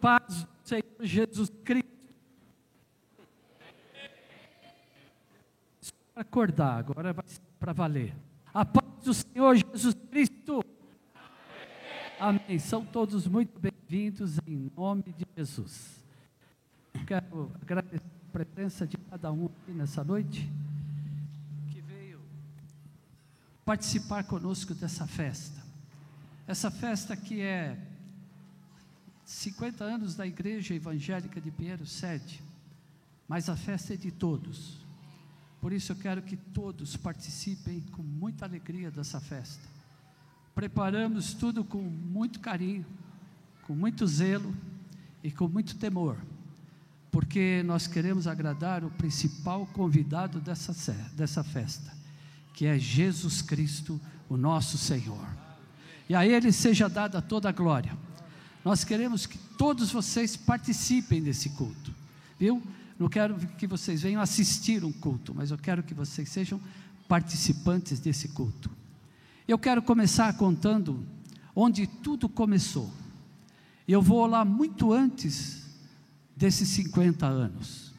paz do Senhor Jesus Cristo. Acordar, agora vai para valer. A paz do Senhor Jesus Cristo. Amém. São todos muito bem-vindos em nome de Jesus. Quero agradecer a presença de cada um aqui nessa noite que veio participar conosco dessa festa. Essa festa que é 50 anos da Igreja Evangélica de Pinheiro Sede, mas a festa é de todos. Por isso eu quero que todos participem com muita alegria dessa festa. Preparamos tudo com muito carinho, com muito zelo e com muito temor, porque nós queremos agradar o principal convidado dessa, dessa festa, que é Jesus Cristo, o nosso Senhor. E a Ele seja dada toda a glória nós queremos que todos vocês participem desse culto, viu? Não quero que vocês venham assistir um culto, mas eu quero que vocês sejam participantes desse culto. Eu quero começar contando onde tudo começou. Eu vou lá muito antes desses 50 anos.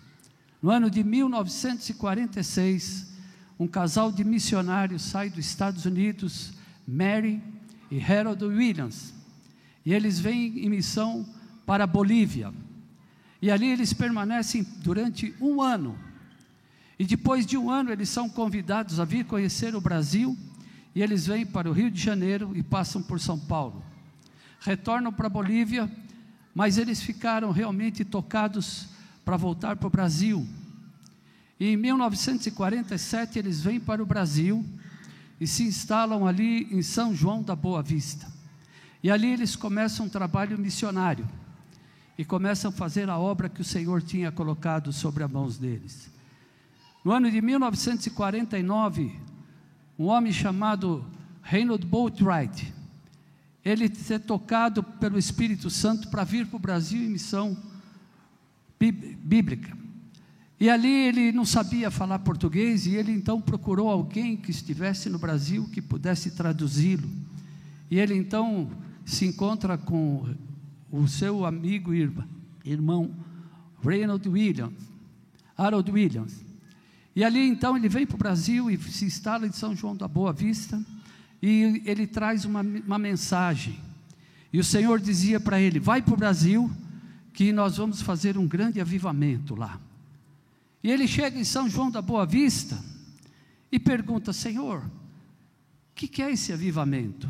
No ano de 1946, um casal de missionários sai dos Estados Unidos, Mary e Harold Williams e eles vêm em missão para a Bolívia. E ali eles permanecem durante um ano. E depois de um ano, eles são convidados a vir conhecer o Brasil. E eles vêm para o Rio de Janeiro e passam por São Paulo. Retornam para a Bolívia, mas eles ficaram realmente tocados para voltar para o Brasil. E em 1947 eles vêm para o Brasil e se instalam ali em São João da Boa Vista. E ali eles começam um trabalho missionário e começam a fazer a obra que o Senhor tinha colocado sobre as mãos deles. No ano de 1949, um homem chamado Reynold Boatwright, ele ser tocado pelo Espírito Santo para vir para o Brasil em missão bíblica. E ali ele não sabia falar português e ele então procurou alguém que estivesse no Brasil que pudesse traduzi-lo. E ele então se encontra com o seu amigo e irmão Reynold Williams, Harold Williams. E ali então ele vem para o Brasil e se instala em São João da Boa Vista e ele traz uma, uma mensagem. E o Senhor dizia para ele: Vai para o Brasil, que nós vamos fazer um grande avivamento lá. E ele chega em São João da Boa Vista e pergunta: Senhor, o que, que é esse avivamento?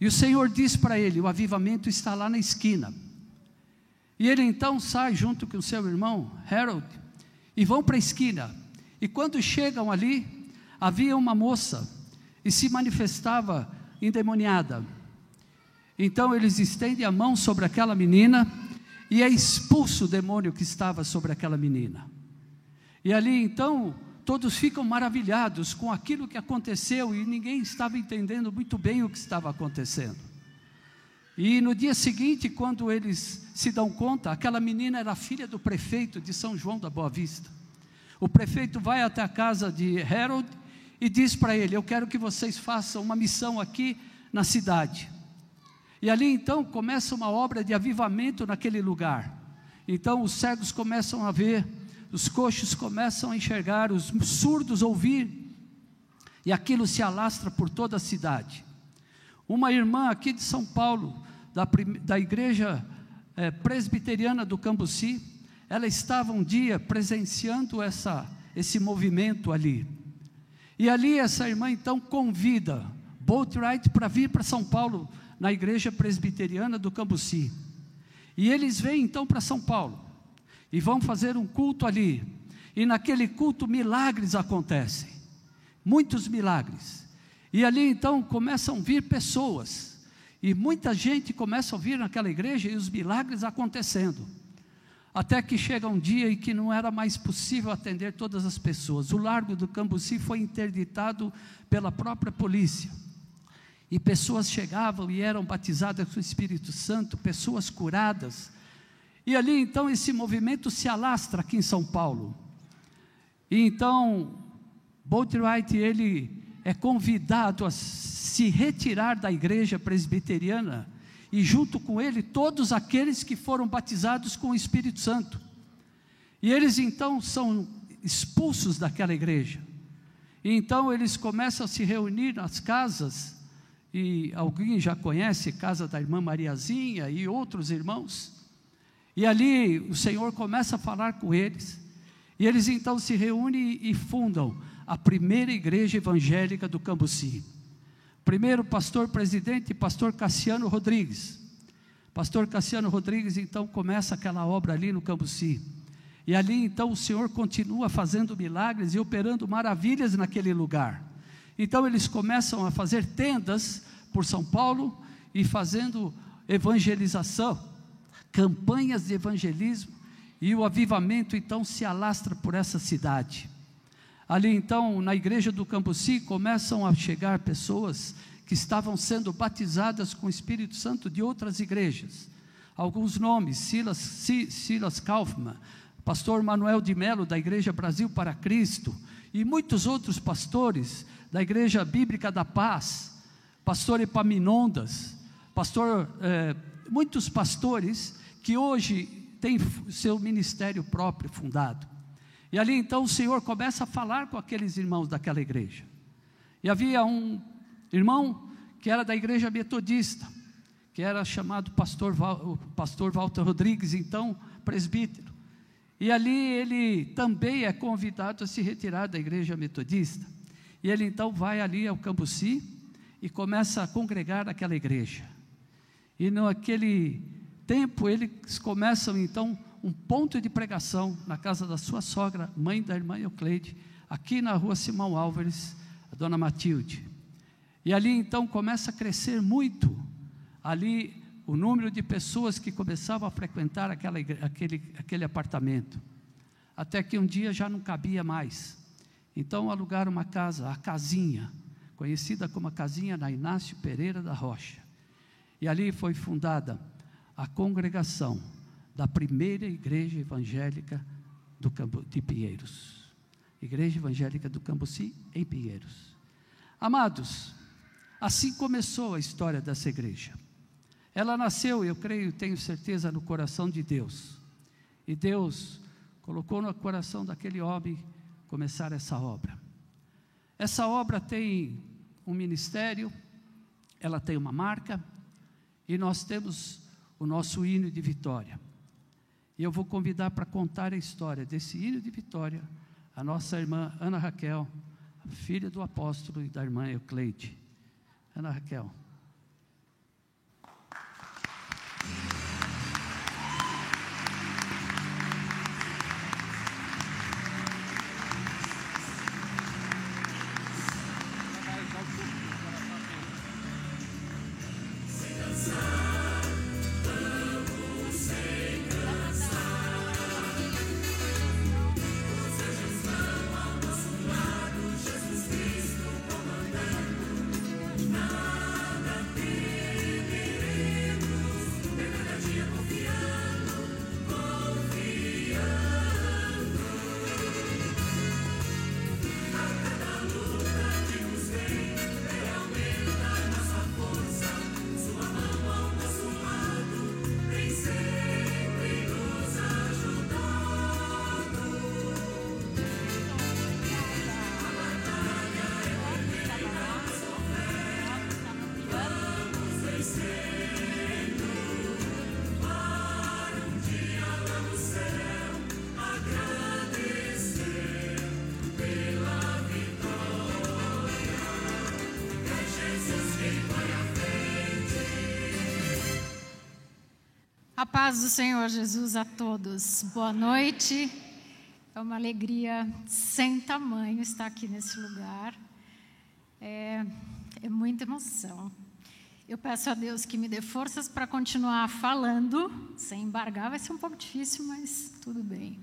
E o Senhor diz para ele: o avivamento está lá na esquina. E ele então sai junto com o seu irmão Harold e vão para a esquina. E quando chegam ali, havia uma moça e se manifestava endemoniada. Então eles estendem a mão sobre aquela menina e é expulso o demônio que estava sobre aquela menina. E ali então todos ficam maravilhados com aquilo que aconteceu e ninguém estava entendendo muito bem o que estava acontecendo. E no dia seguinte, quando eles se dão conta, aquela menina era filha do prefeito de São João da Boa Vista. O prefeito vai até a casa de Harold e diz para ele: Eu quero que vocês façam uma missão aqui na cidade. E ali então começa uma obra de avivamento naquele lugar. Então os cegos começam a ver, os coxos começam a enxergar, os surdos ouvir, e aquilo se alastra por toda a cidade. Uma irmã aqui de São Paulo, da, da igreja é, presbiteriana do Cambuci, ela estava um dia presenciando essa, esse movimento ali. E ali essa irmã então convida Boatwright para vir para São Paulo, na igreja presbiteriana do Cambuci. E eles vêm então para São Paulo e vão fazer um culto ali. E naquele culto milagres acontecem, muitos milagres. E ali então começam a vir pessoas, e muita gente começa a vir naquela igreja e os milagres acontecendo. Até que chega um dia em que não era mais possível atender todas as pessoas. O largo do Cambuci foi interditado pela própria polícia. E pessoas chegavam e eram batizadas com o Espírito Santo, pessoas curadas, e ali então esse movimento se alastra aqui em São Paulo. E então Boatwright ele é convidado a se retirar da igreja presbiteriana e junto com ele todos aqueles que foram batizados com o Espírito Santo. E eles então são expulsos daquela igreja. E então eles começam a se reunir nas casas, e alguém já conhece casa da irmã Mariazinha e outros irmãos. E ali o Senhor começa a falar com eles. E eles então se reúnem e fundam a primeira igreja evangélica do Cambuci. Primeiro pastor presidente, pastor Cassiano Rodrigues. Pastor Cassiano Rodrigues então começa aquela obra ali no Cambuci. E ali então o Senhor continua fazendo milagres e operando maravilhas naquele lugar. Então eles começam a fazer tendas por São Paulo e fazendo evangelização, campanhas de evangelismo, e o avivamento então se alastra por essa cidade. Ali então, na igreja do Cambuci, começam a chegar pessoas que estavam sendo batizadas com o Espírito Santo de outras igrejas. Alguns nomes: Silas, Silas Kaufmann, pastor Manuel de Melo, da Igreja Brasil para Cristo, e muitos outros pastores da Igreja Bíblica da Paz, pastor Epaminondas, pastor, eh, muitos pastores que hoje têm seu ministério próprio fundado. E ali então o Senhor começa a falar com aqueles irmãos daquela igreja. E havia um irmão que era da igreja metodista, que era chamado pastor, Val, pastor Walter Rodrigues, então presbítero. E ali ele também é convidado a se retirar da igreja metodista. E ele então vai ali ao Cambuci e começa a congregar naquela igreja. E naquele tempo eles começam então um ponto de pregação na casa da sua sogra, mãe da irmã Eucleide, aqui na rua Simão Álvares, a dona Matilde. E ali então começa a crescer muito ali o número de pessoas que começavam a frequentar aquela, aquele, aquele apartamento. Até que um dia já não cabia mais. Então alugaram uma casa, a Casinha, conhecida como a Casinha da Inácio Pereira da Rocha. E ali foi fundada a congregação da primeira igreja evangélica do Campo, de Pinheiros. Igreja Evangélica do Cambuci, em Pinheiros. Amados, assim começou a história dessa igreja. Ela nasceu, eu creio, tenho certeza, no coração de Deus. E Deus colocou no coração daquele homem começar essa obra. Essa obra tem um ministério, ela tem uma marca, e nós temos o nosso hino de vitória. E eu vou convidar para contar a história desse hino de vitória a nossa irmã Ana Raquel, filha do apóstolo e da irmã Eucleide. Ana Raquel. Paz do Senhor Jesus a todos. Boa noite. É uma alegria sem tamanho estar aqui nesse lugar. É, é muita emoção. Eu peço a Deus que me dê forças para continuar falando, sem embargar. Vai ser um pouco difícil, mas tudo bem.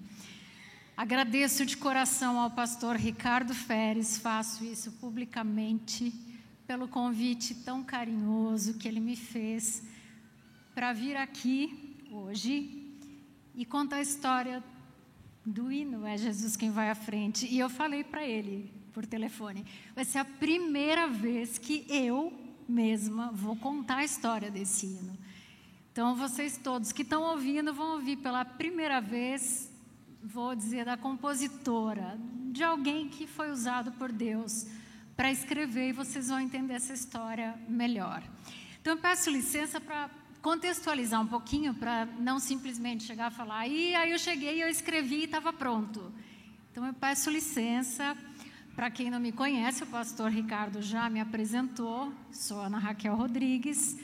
Agradeço de coração ao pastor Ricardo Feres, faço isso publicamente, pelo convite tão carinhoso que ele me fez para vir aqui hoje e contar a história do hino É Jesus quem vai à frente. E eu falei para ele por telefone: vai ser a primeira vez que eu mesma vou contar a história desse hino. Então, vocês todos que estão ouvindo vão ouvir pela primeira vez, vou dizer, da compositora, de alguém que foi usado por Deus para escrever e vocês vão entender essa história melhor. Então, eu peço licença para contextualizar um pouquinho, para não simplesmente chegar a falar, e aí eu cheguei, eu escrevi e estava pronto. Então, eu peço licença. Para quem não me conhece, o pastor Ricardo já me apresentou. Sou Ana Raquel Rodrigues.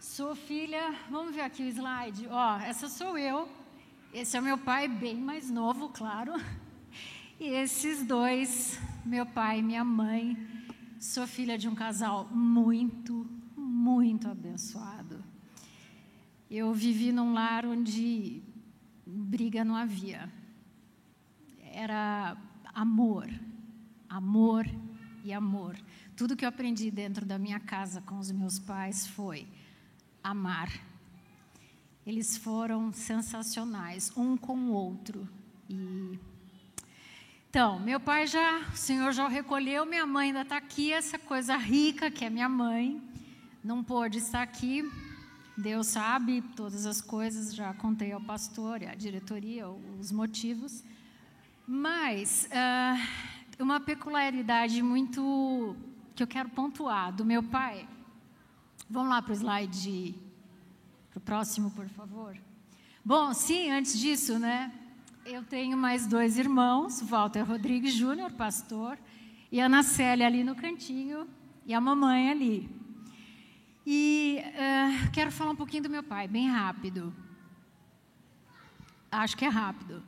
Sou filha, vamos ver aqui o slide. Ó, essa sou eu. Esse é o meu pai, bem mais novo, claro. E esses dois, meu pai e minha mãe. Sou filha de um casal muito, muito abençoado. Eu vivi num lar onde briga não havia. Era amor, amor e amor. Tudo que eu aprendi dentro da minha casa com os meus pais foi amar. Eles foram sensacionais, um com o outro. E então, meu pai já, o Senhor já o recolheu, minha mãe ainda está aqui, essa coisa rica que é minha mãe, não pôde estar aqui. Deus sabe todas as coisas, já contei ao pastor e à diretoria os motivos. Mas uh, uma peculiaridade muito que eu quero pontuar do meu pai. Vamos lá para o slide, para o próximo, por favor. Bom, sim, antes disso, né? Eu tenho mais dois irmãos, Walter Rodrigues Júnior, pastor, e Ana Célia ali no cantinho, e a mamãe ali. E uh, quero falar um pouquinho do meu pai, bem rápido. Acho que é rápido.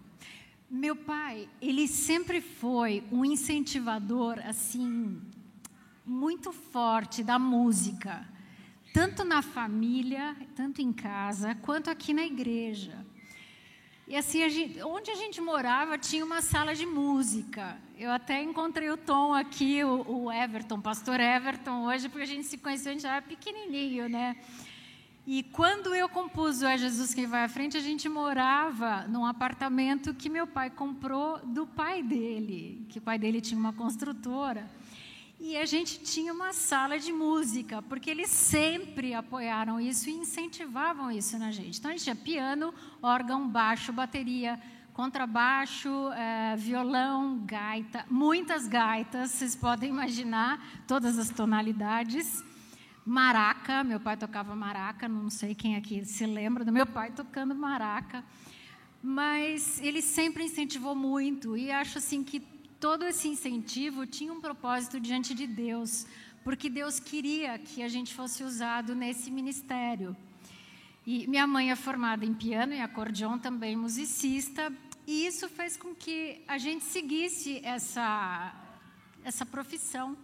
Meu pai, ele sempre foi um incentivador, assim, muito forte da música, tanto na família, tanto em casa, quanto aqui na igreja. E assim, a gente, onde a gente morava tinha uma sala de música. Eu até encontrei o Tom aqui, o, o Everton, pastor Everton, hoje, porque a gente se conheceu, a gente era pequenininho, né? E quando eu compus o É Jesus Quem Vai à Frente, a gente morava num apartamento que meu pai comprou do pai dele, que o pai dele tinha uma construtora. E a gente tinha uma sala de música, porque eles sempre apoiaram isso e incentivavam isso na gente. Então a gente tinha piano, órgão, baixo, bateria, contrabaixo, é, violão, gaita, muitas gaitas, vocês podem imaginar todas as tonalidades. Maraca, meu pai tocava maraca, não sei quem aqui se lembra do meu pai tocando maraca. Mas ele sempre incentivou muito e acho assim que todo esse incentivo tinha um propósito diante de Deus, porque Deus queria que a gente fosse usado nesse ministério. E minha mãe é formada em piano e acordeon, também musicista, e isso fez com que a gente seguisse essa, essa profissão.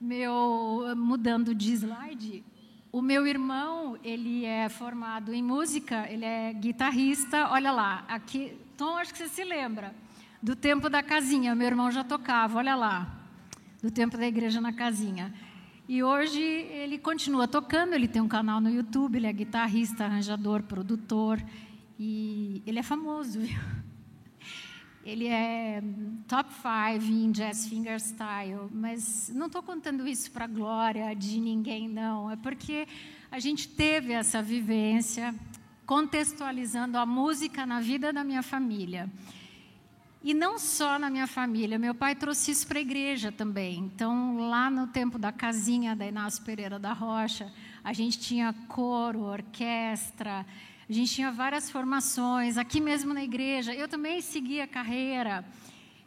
Meu, mudando de slide, o meu irmão, ele é formado em música, ele é guitarrista, olha lá, aqui, Tom, acho que você se lembra do tempo da casinha. Meu irmão já tocava, olha lá, do tempo da igreja na casinha. E hoje ele continua tocando, ele tem um canal no YouTube, ele é guitarrista, arranjador, produtor, e ele é famoso, viu? Ele é top 5 em jazz fingerstyle, mas não estou contando isso para a glória de ninguém, não. É porque a gente teve essa vivência contextualizando a música na vida da minha família. E não só na minha família, meu pai trouxe isso para a igreja também. Então, lá no tempo da casinha da Inácio Pereira da Rocha, a gente tinha coro, orquestra, a gente tinha várias formações, aqui mesmo na igreja. Eu também segui a carreira.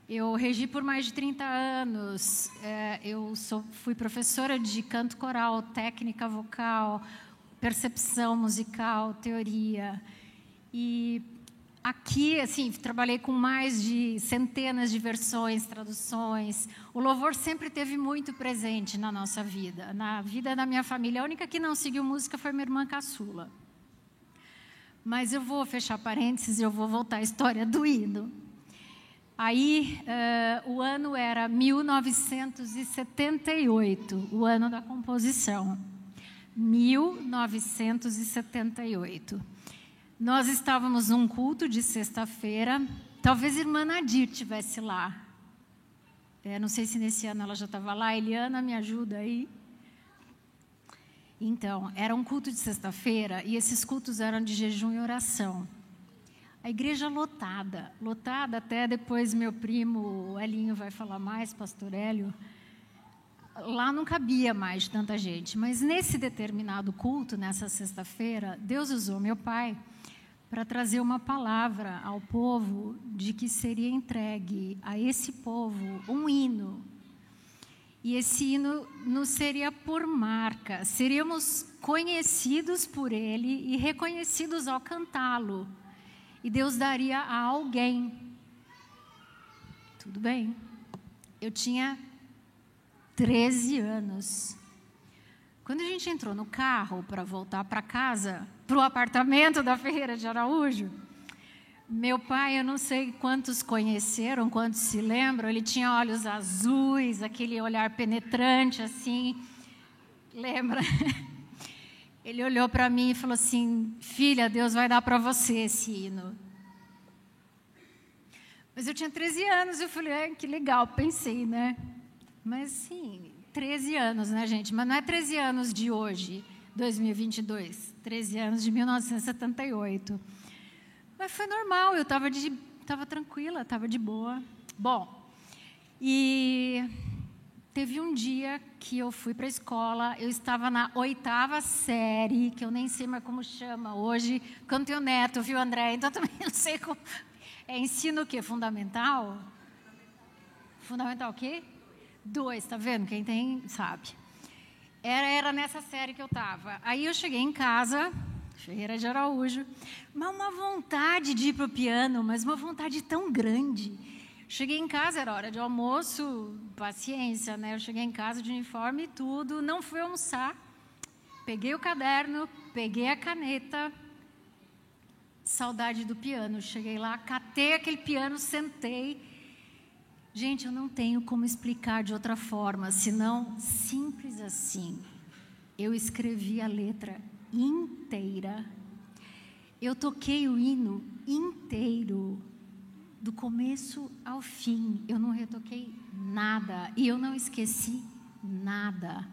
Eu regi por mais de 30 anos. É, eu sou, fui professora de canto coral, técnica vocal, percepção musical, teoria. E Aqui, assim, trabalhei com mais de centenas de versões, traduções. O louvor sempre teve muito presente na nossa vida, na vida da minha família. A única que não seguiu música foi minha irmã caçula. Mas eu vou fechar parênteses e eu vou voltar à história do hino. Aí, uh, o ano era 1978, o ano da composição. 1978. Nós estávamos num culto de sexta-feira. Talvez a irmã Nadir estivesse lá. É, não sei se nesse ano ela já estava lá. Eliana, me ajuda aí. Então, era um culto de sexta-feira e esses cultos eram de jejum e oração. A igreja lotada, lotada até depois meu primo Elinho vai falar mais, pastor Hélio. Lá não cabia mais tanta gente, mas nesse determinado culto, nessa sexta-feira, Deus usou meu pai para trazer uma palavra ao povo de que seria entregue a esse povo um hino. E esse hino nos seria por marca, seríamos conhecidos por ele e reconhecidos ao cantá-lo e Deus daria a alguém. Tudo bem. Eu tinha 13 anos. Quando a gente entrou no carro para voltar para casa, para o apartamento da Ferreira de Araújo, meu pai, eu não sei quantos conheceram, quantos se lembram, ele tinha olhos azuis, aquele olhar penetrante assim. Lembra? Ele olhou para mim e falou assim: Filha, Deus vai dar para você esse hino. Mas eu tinha 13 anos, eu falei: é, Que legal, pensei, né? Mas sim, 13 anos, né, gente? Mas não é 13 anos de hoje, 2022. 13 anos de 1978. Mas foi normal, eu estava tava tranquila, estava de boa. Bom, e Teve um dia que eu fui para a escola, eu estava na oitava série, que eu nem sei mais como chama hoje, porque tenho neto, viu, André? Então também não sei como. É ensino o quê? Fundamental? Fundamental o quê? Dois, tá vendo? Quem tem, sabe. Era, era nessa série que eu estava. Aí eu cheguei em casa, Ferreira de Araújo, mas uma vontade de ir para o piano, mas uma vontade tão grande Cheguei em casa, era hora de almoço, paciência, né? Eu cheguei em casa de uniforme e tudo, não fui almoçar. Peguei o caderno, peguei a caneta. Saudade do piano. Cheguei lá, catei aquele piano, sentei. Gente, eu não tenho como explicar de outra forma, senão simples assim. Eu escrevi a letra inteira. Eu toquei o hino inteiro do começo ao fim, eu não retoquei nada e eu não esqueci nada.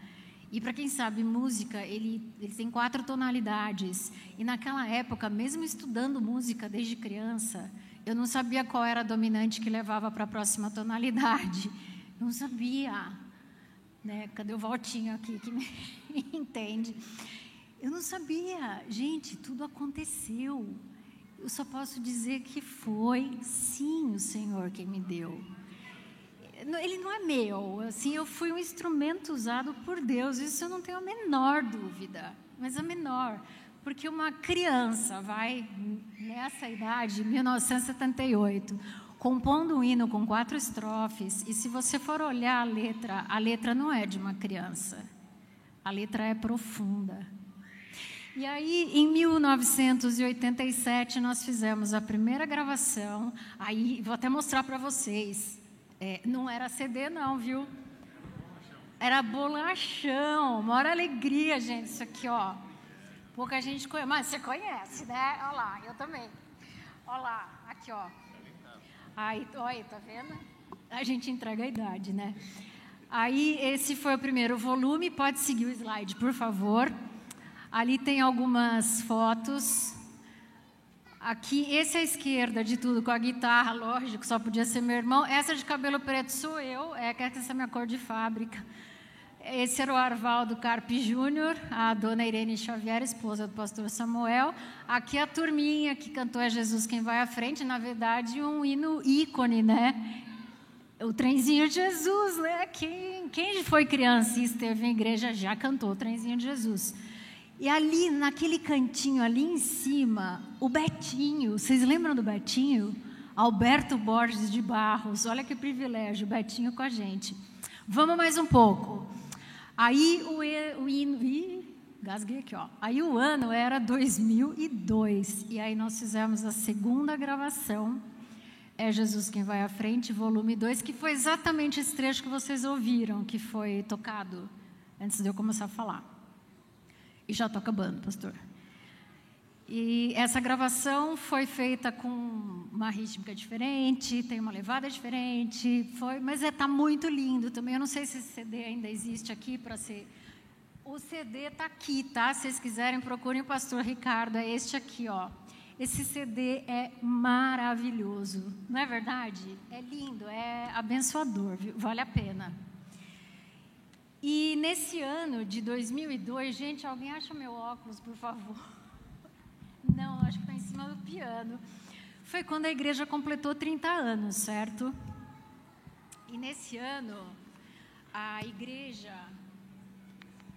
E para quem sabe música, ele, ele tem quatro tonalidades. E naquela época, mesmo estudando música desde criança, eu não sabia qual era a dominante que levava para a próxima tonalidade. Não sabia. Né? Cadê o Valtinho aqui que me entende? Eu não sabia. Gente, tudo aconteceu eu só posso dizer que foi sim o Senhor quem me deu. Ele não é meu, assim, eu fui um instrumento usado por Deus, isso eu não tenho a menor dúvida, mas a menor, porque uma criança vai nessa idade, 1978, compondo um hino com quatro estrofes, e se você for olhar a letra, a letra não é de uma criança, a letra é profunda. E aí, em 1987, nós fizemos a primeira gravação. Aí, vou até mostrar para vocês. É, não era CD, não, viu? Era bolachão. Maior alegria, gente, isso aqui, ó. Pouca gente conhece, mas você conhece, né? Olha lá, eu também. Olha lá, aqui, ó. Aí, olha, tá vendo? A gente entrega a idade, né? Aí, esse foi o primeiro volume. Pode seguir o slide, por favor. Ali tem algumas fotos. Aqui, esse à esquerda de tudo, com a guitarra, lógico, só podia ser meu irmão. Essa de cabelo preto sou eu, é que essa é a minha cor de fábrica. Esse era o Arvaldo Carpe Júnior, a dona Irene Xavier, esposa do pastor Samuel. Aqui a turminha que cantou É Jesus Quem Vai à Frente, na verdade, um hino ícone, né? O trenzinho de Jesus, né? Quem, quem foi criança e esteve em igreja já cantou o trenzinho de Jesus. E ali, naquele cantinho ali em cima, o Betinho, vocês lembram do Betinho? Alberto Borges de Barros, olha que privilégio, Betinho com a gente. Vamos mais um pouco. Aí o, o gasguei aqui, ó. Aí o ano era 2002, e aí nós fizemos a segunda gravação, É Jesus Quem Vai à Frente, volume 2, que foi exatamente esse trecho que vocês ouviram, que foi tocado antes de eu começar a falar. E já estou acabando, pastor. E essa gravação foi feita com uma rítmica diferente, tem uma levada diferente, foi, mas está é, tá muito lindo também. Eu não sei se esse CD ainda existe aqui para ser O CD tá aqui, tá? Se vocês quiserem, procurem o pastor Ricardo, é este aqui, ó. Esse CD é maravilhoso, não é verdade? É lindo, é abençoador, viu? vale a pena. E nesse ano de 2002, gente, alguém acha meu óculos, por favor? Não, acho que está em cima do piano. Foi quando a igreja completou 30 anos, certo? E nesse ano, a igreja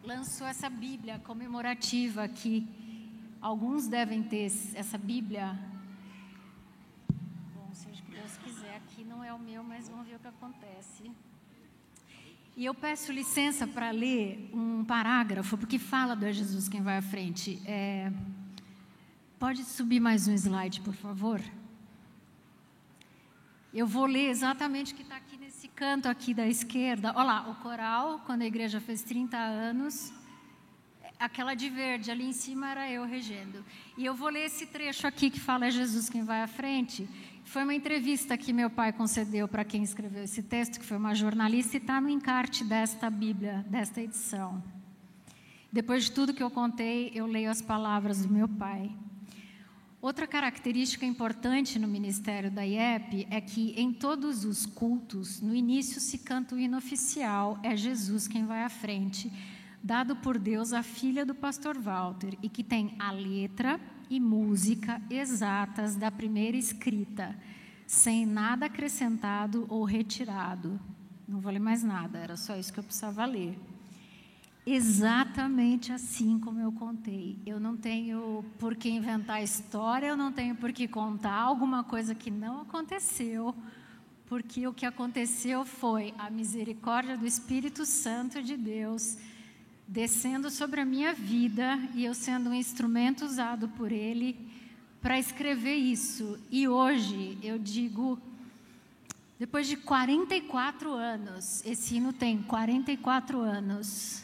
lançou essa Bíblia comemorativa que alguns devem ter essa Bíblia. Bom, seja o que Deus quiser, aqui não é o meu, mas vamos ver o que acontece. E eu peço licença para ler um parágrafo, porque fala do é Jesus quem vai à frente. É, pode subir mais um slide, por favor? Eu vou ler exatamente o que está aqui nesse canto aqui da esquerda. Olha lá, o coral, quando a igreja fez 30 anos, aquela de verde ali em cima era eu regendo. E eu vou ler esse trecho aqui que fala é Jesus quem vai à frente. Foi uma entrevista que meu pai concedeu para quem escreveu esse texto, que foi uma jornalista, e está no encarte desta Bíblia, desta edição. Depois de tudo que eu contei, eu leio as palavras do meu pai. Outra característica importante no ministério da IEP é que em todos os cultos, no início se canta o hino oficial, é Jesus quem vai à frente, dado por Deus à filha do pastor Walter, e que tem a letra e música exatas da primeira escrita, sem nada acrescentado ou retirado. Não vou ler mais nada, era só isso que eu precisava ler exatamente assim como eu contei. Eu não tenho por que inventar história, eu não tenho por que contar alguma coisa que não aconteceu, porque o que aconteceu foi a misericórdia do Espírito Santo de Deus descendo sobre a minha vida e eu sendo um instrumento usado por Ele para escrever isso. E hoje eu digo, depois de 44 anos, esse hino tem 44 anos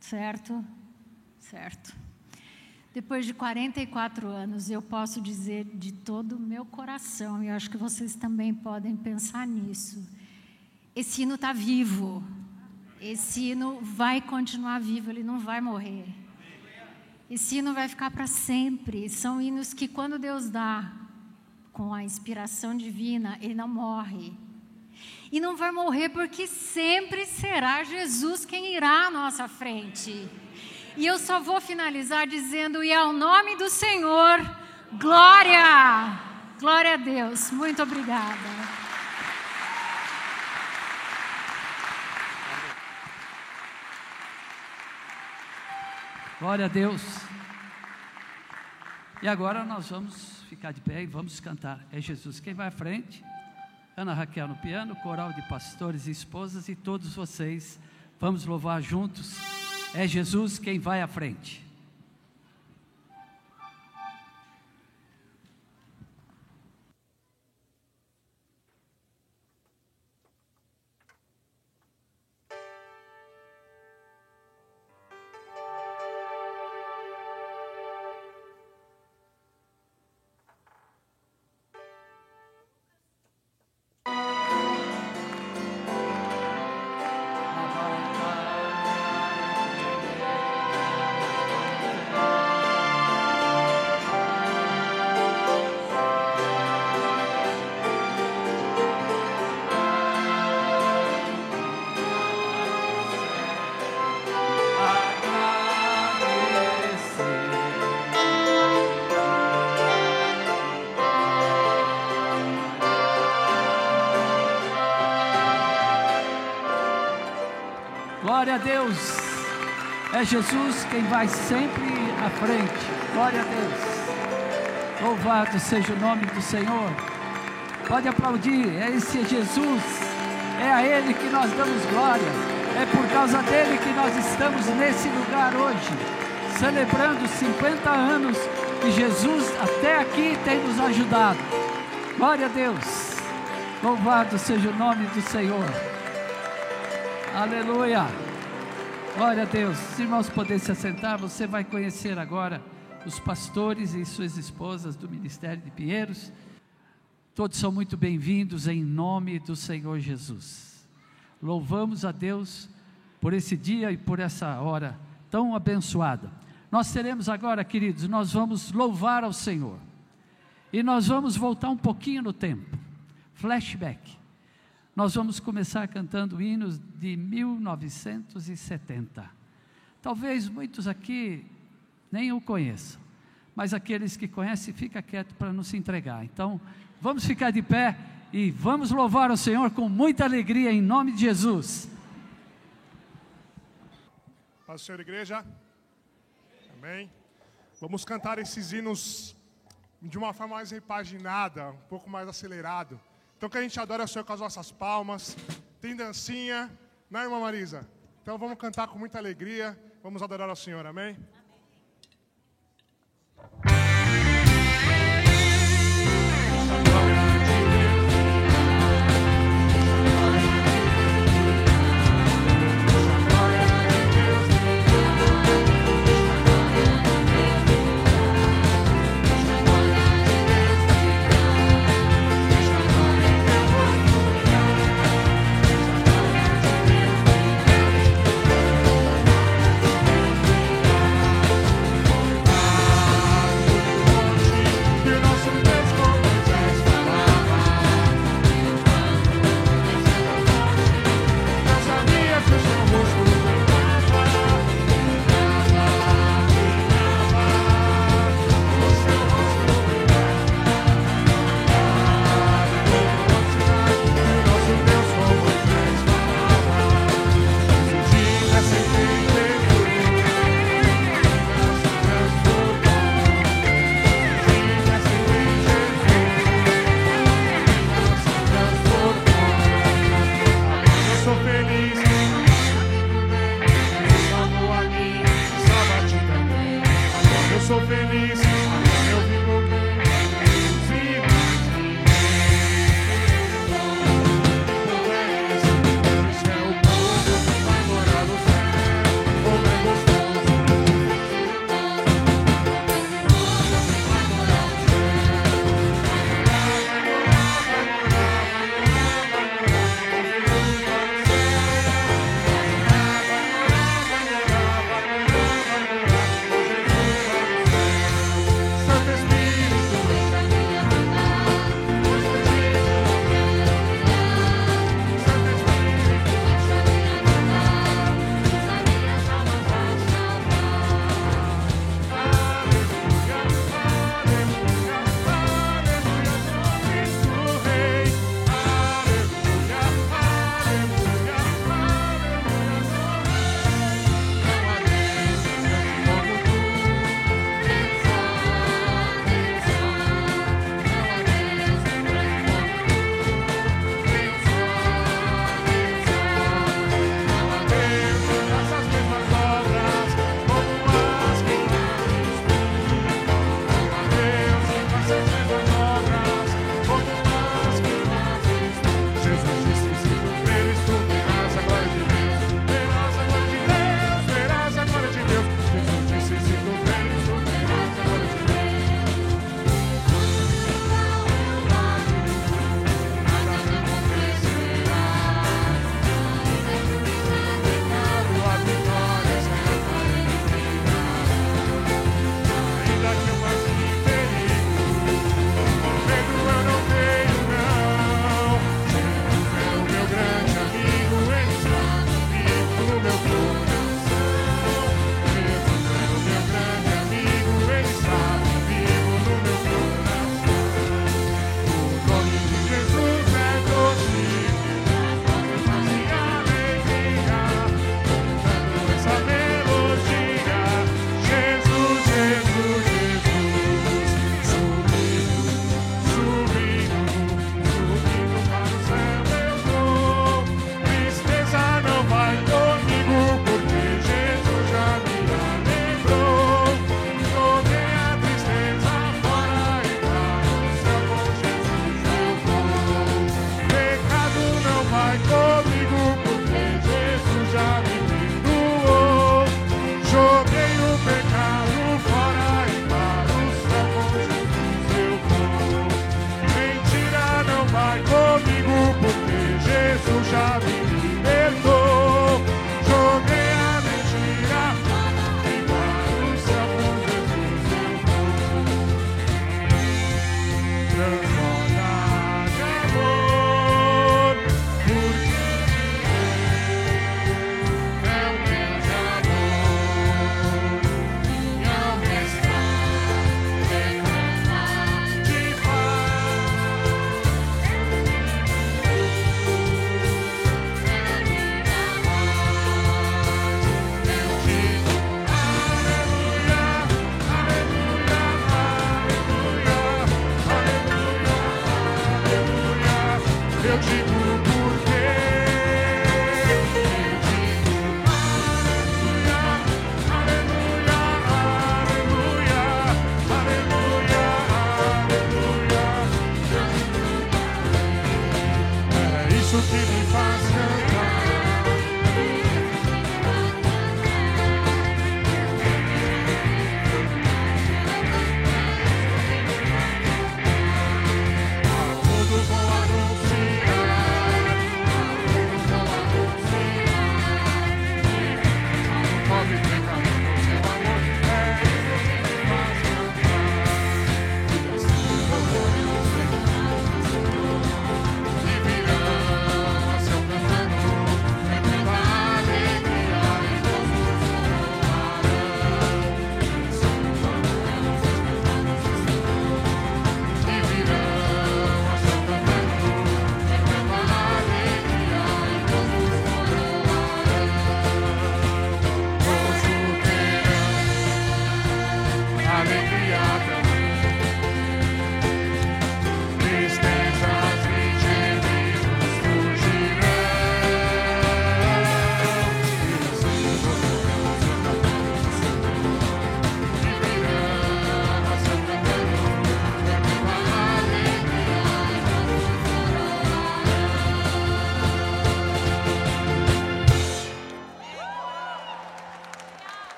Certo? Certo. Depois de 44 anos, eu posso dizer de todo o meu coração, e acho que vocês também podem pensar nisso. Esse hino está vivo. Esse hino vai continuar vivo, ele não vai morrer. Esse hino vai ficar para sempre. São hinos que, quando Deus dá com a inspiração divina, ele não morre e não vai morrer porque sempre será Jesus quem irá à nossa frente. E eu só vou finalizar dizendo: e ao nome do Senhor, glória! Glória a Deus. Muito obrigada. Glória a Deus. E agora nós vamos ficar de pé e vamos cantar. É Jesus quem vai à frente. Ana Raquel no piano, coral de pastores e esposas e todos vocês. Vamos louvar juntos. É Jesus quem vai à frente. Deus. É Jesus quem vai sempre à frente. Glória a Deus. Louvado seja o nome do Senhor. Pode aplaudir. É esse Jesus. É a Ele que nós damos glória. É por causa dele que nós estamos nesse lugar hoje, celebrando 50 anos e Jesus até aqui tem nos ajudado. Glória a Deus. Louvado seja o nome do Senhor. Aleluia. Glória a Deus. Se irmãos puderem se assentar, você vai conhecer agora os pastores e suas esposas do Ministério de Pinheiros. Todos são muito bem-vindos em nome do Senhor Jesus. Louvamos a Deus por esse dia e por essa hora tão abençoada. Nós teremos agora, queridos, nós vamos louvar ao Senhor. E nós vamos voltar um pouquinho no tempo. Flashback. Nós vamos começar cantando hinos de 1970. Talvez muitos aqui nem o conheçam, mas aqueles que conhecem, fica quieto para não se entregar. Então, vamos ficar de pé e vamos louvar o Senhor com muita alegria em nome de Jesus. Paz Senhor, igreja. Amém. Vamos cantar esses hinos de uma forma mais repaginada, um pouco mais acelerado. Então que a gente adore o Senhor com as nossas palmas. Tem dancinha, né, irmã Marisa? Então vamos cantar com muita alegria. Vamos adorar ao Senhor, amém? Amém.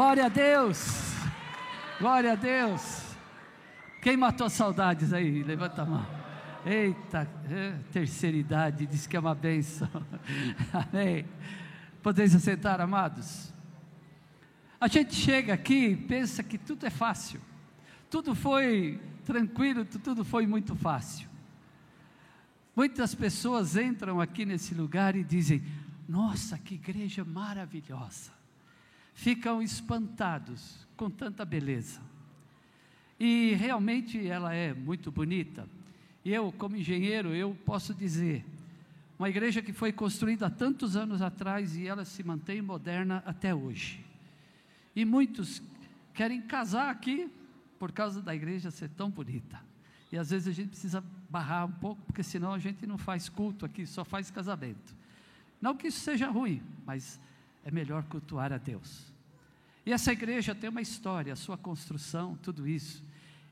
Glória a Deus! Glória a Deus! Quem matou saudades aí? Levanta a mão. Eita, é, terceira idade, diz que é uma benção. Amém. Podeis assentar, amados? A gente chega aqui e pensa que tudo é fácil, tudo foi tranquilo, tudo foi muito fácil. Muitas pessoas entram aqui nesse lugar e dizem: Nossa, que igreja maravilhosa! Ficam espantados com tanta beleza. E realmente ela é muito bonita. Eu, como engenheiro, eu posso dizer, uma igreja que foi construída há tantos anos atrás e ela se mantém moderna até hoje. E muitos querem casar aqui por causa da igreja ser tão bonita. E às vezes a gente precisa barrar um pouco, porque senão a gente não faz culto aqui, só faz casamento. Não que isso seja ruim, mas é melhor cultuar a Deus. E essa igreja tem uma história, a sua construção, tudo isso.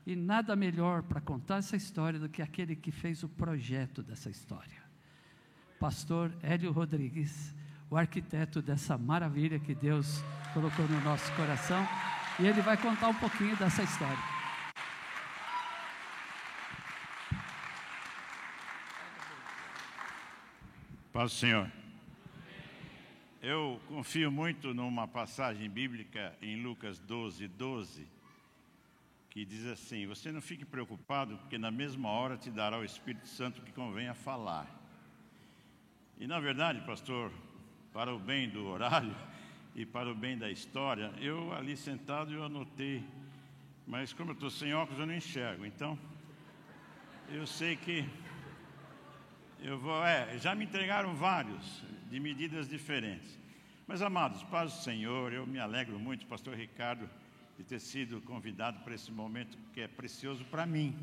E nada melhor para contar essa história do que aquele que fez o projeto dessa história. Pastor Hélio Rodrigues, o arquiteto dessa maravilha que Deus colocou no nosso coração. E ele vai contar um pouquinho dessa história. Paz do Senhor. Eu confio muito numa passagem bíblica em Lucas 12, 12, que diz assim: Você não fique preocupado, porque na mesma hora te dará o Espírito Santo que convém a falar. E na verdade, pastor, para o bem do horário e para o bem da história, eu ali sentado eu anotei, mas como eu estou sem óculos eu não enxergo, então eu sei que eu vou, é, já me entregaram vários, de medidas diferentes. Mas, amados, paz do Senhor, eu me alegro muito, pastor Ricardo, de ter sido convidado para esse momento que é precioso para mim.